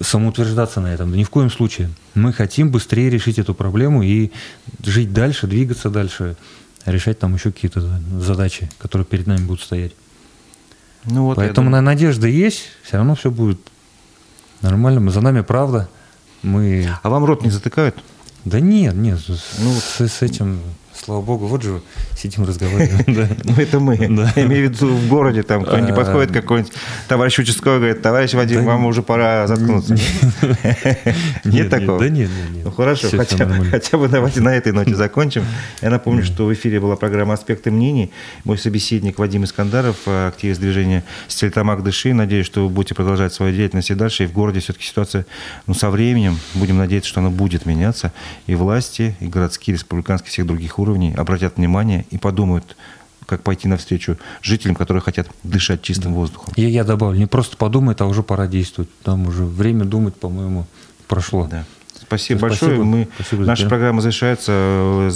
B: самоутверждаться на этом. Да ни в коем случае. Мы хотим быстрее решить эту проблему и жить дальше, двигаться дальше, решать там еще какие-то задачи, которые перед нами будут стоять. Ну вот, Поэтому думаю... надежда есть, все равно все будет нормально. Мы, за нами правда. Мы...
A: А вам рот не затыкают?
B: Да нет, нет, ну, с, с этим Слава богу, вот же сидим, разговариваем.
A: Ну, это мы. Я имею в виду в городе, там кто-нибудь а, подходит, какой-нибудь товарищ участковый, говорит, товарищ Вадим, вам уже пора заткнуться. Нет такого?
B: Да нет, нет.
A: Ну, хорошо, хотя бы давайте на этой ноте закончим. Я напомню, что в эфире была программа «Аспекты мнений». Мой собеседник Вадим Искандаров, активист движения «Стельтамак Дыши». Надеюсь, что вы будете продолжать свою деятельность и дальше. И в городе все-таки ситуация, ну, со временем, будем надеяться, что она будет меняться. И власти, и городские, республиканские, всех других уровней обратят внимание и подумают, как пойти навстречу жителям, которые хотят дышать чистым воздухом.
B: Я, я добавлю, не просто подумать, а уже пора действовать. Там уже время думать, по-моему, прошло.
A: Да. Спасибо, большое. Спасибо. Мы, Спасибо наша тебя. программа завершается.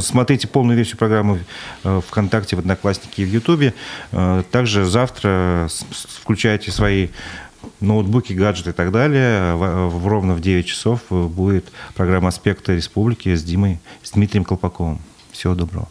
A: Смотрите полную версию программы э, ВКонтакте, в Одноклассники и в Ютубе. Э, также завтра включайте свои ноутбуки, гаджеты и так далее. В, ровно в 9 часов будет программа «Аспекты республики» с Димой, с Дмитрием Колпаковым. Всего доброго.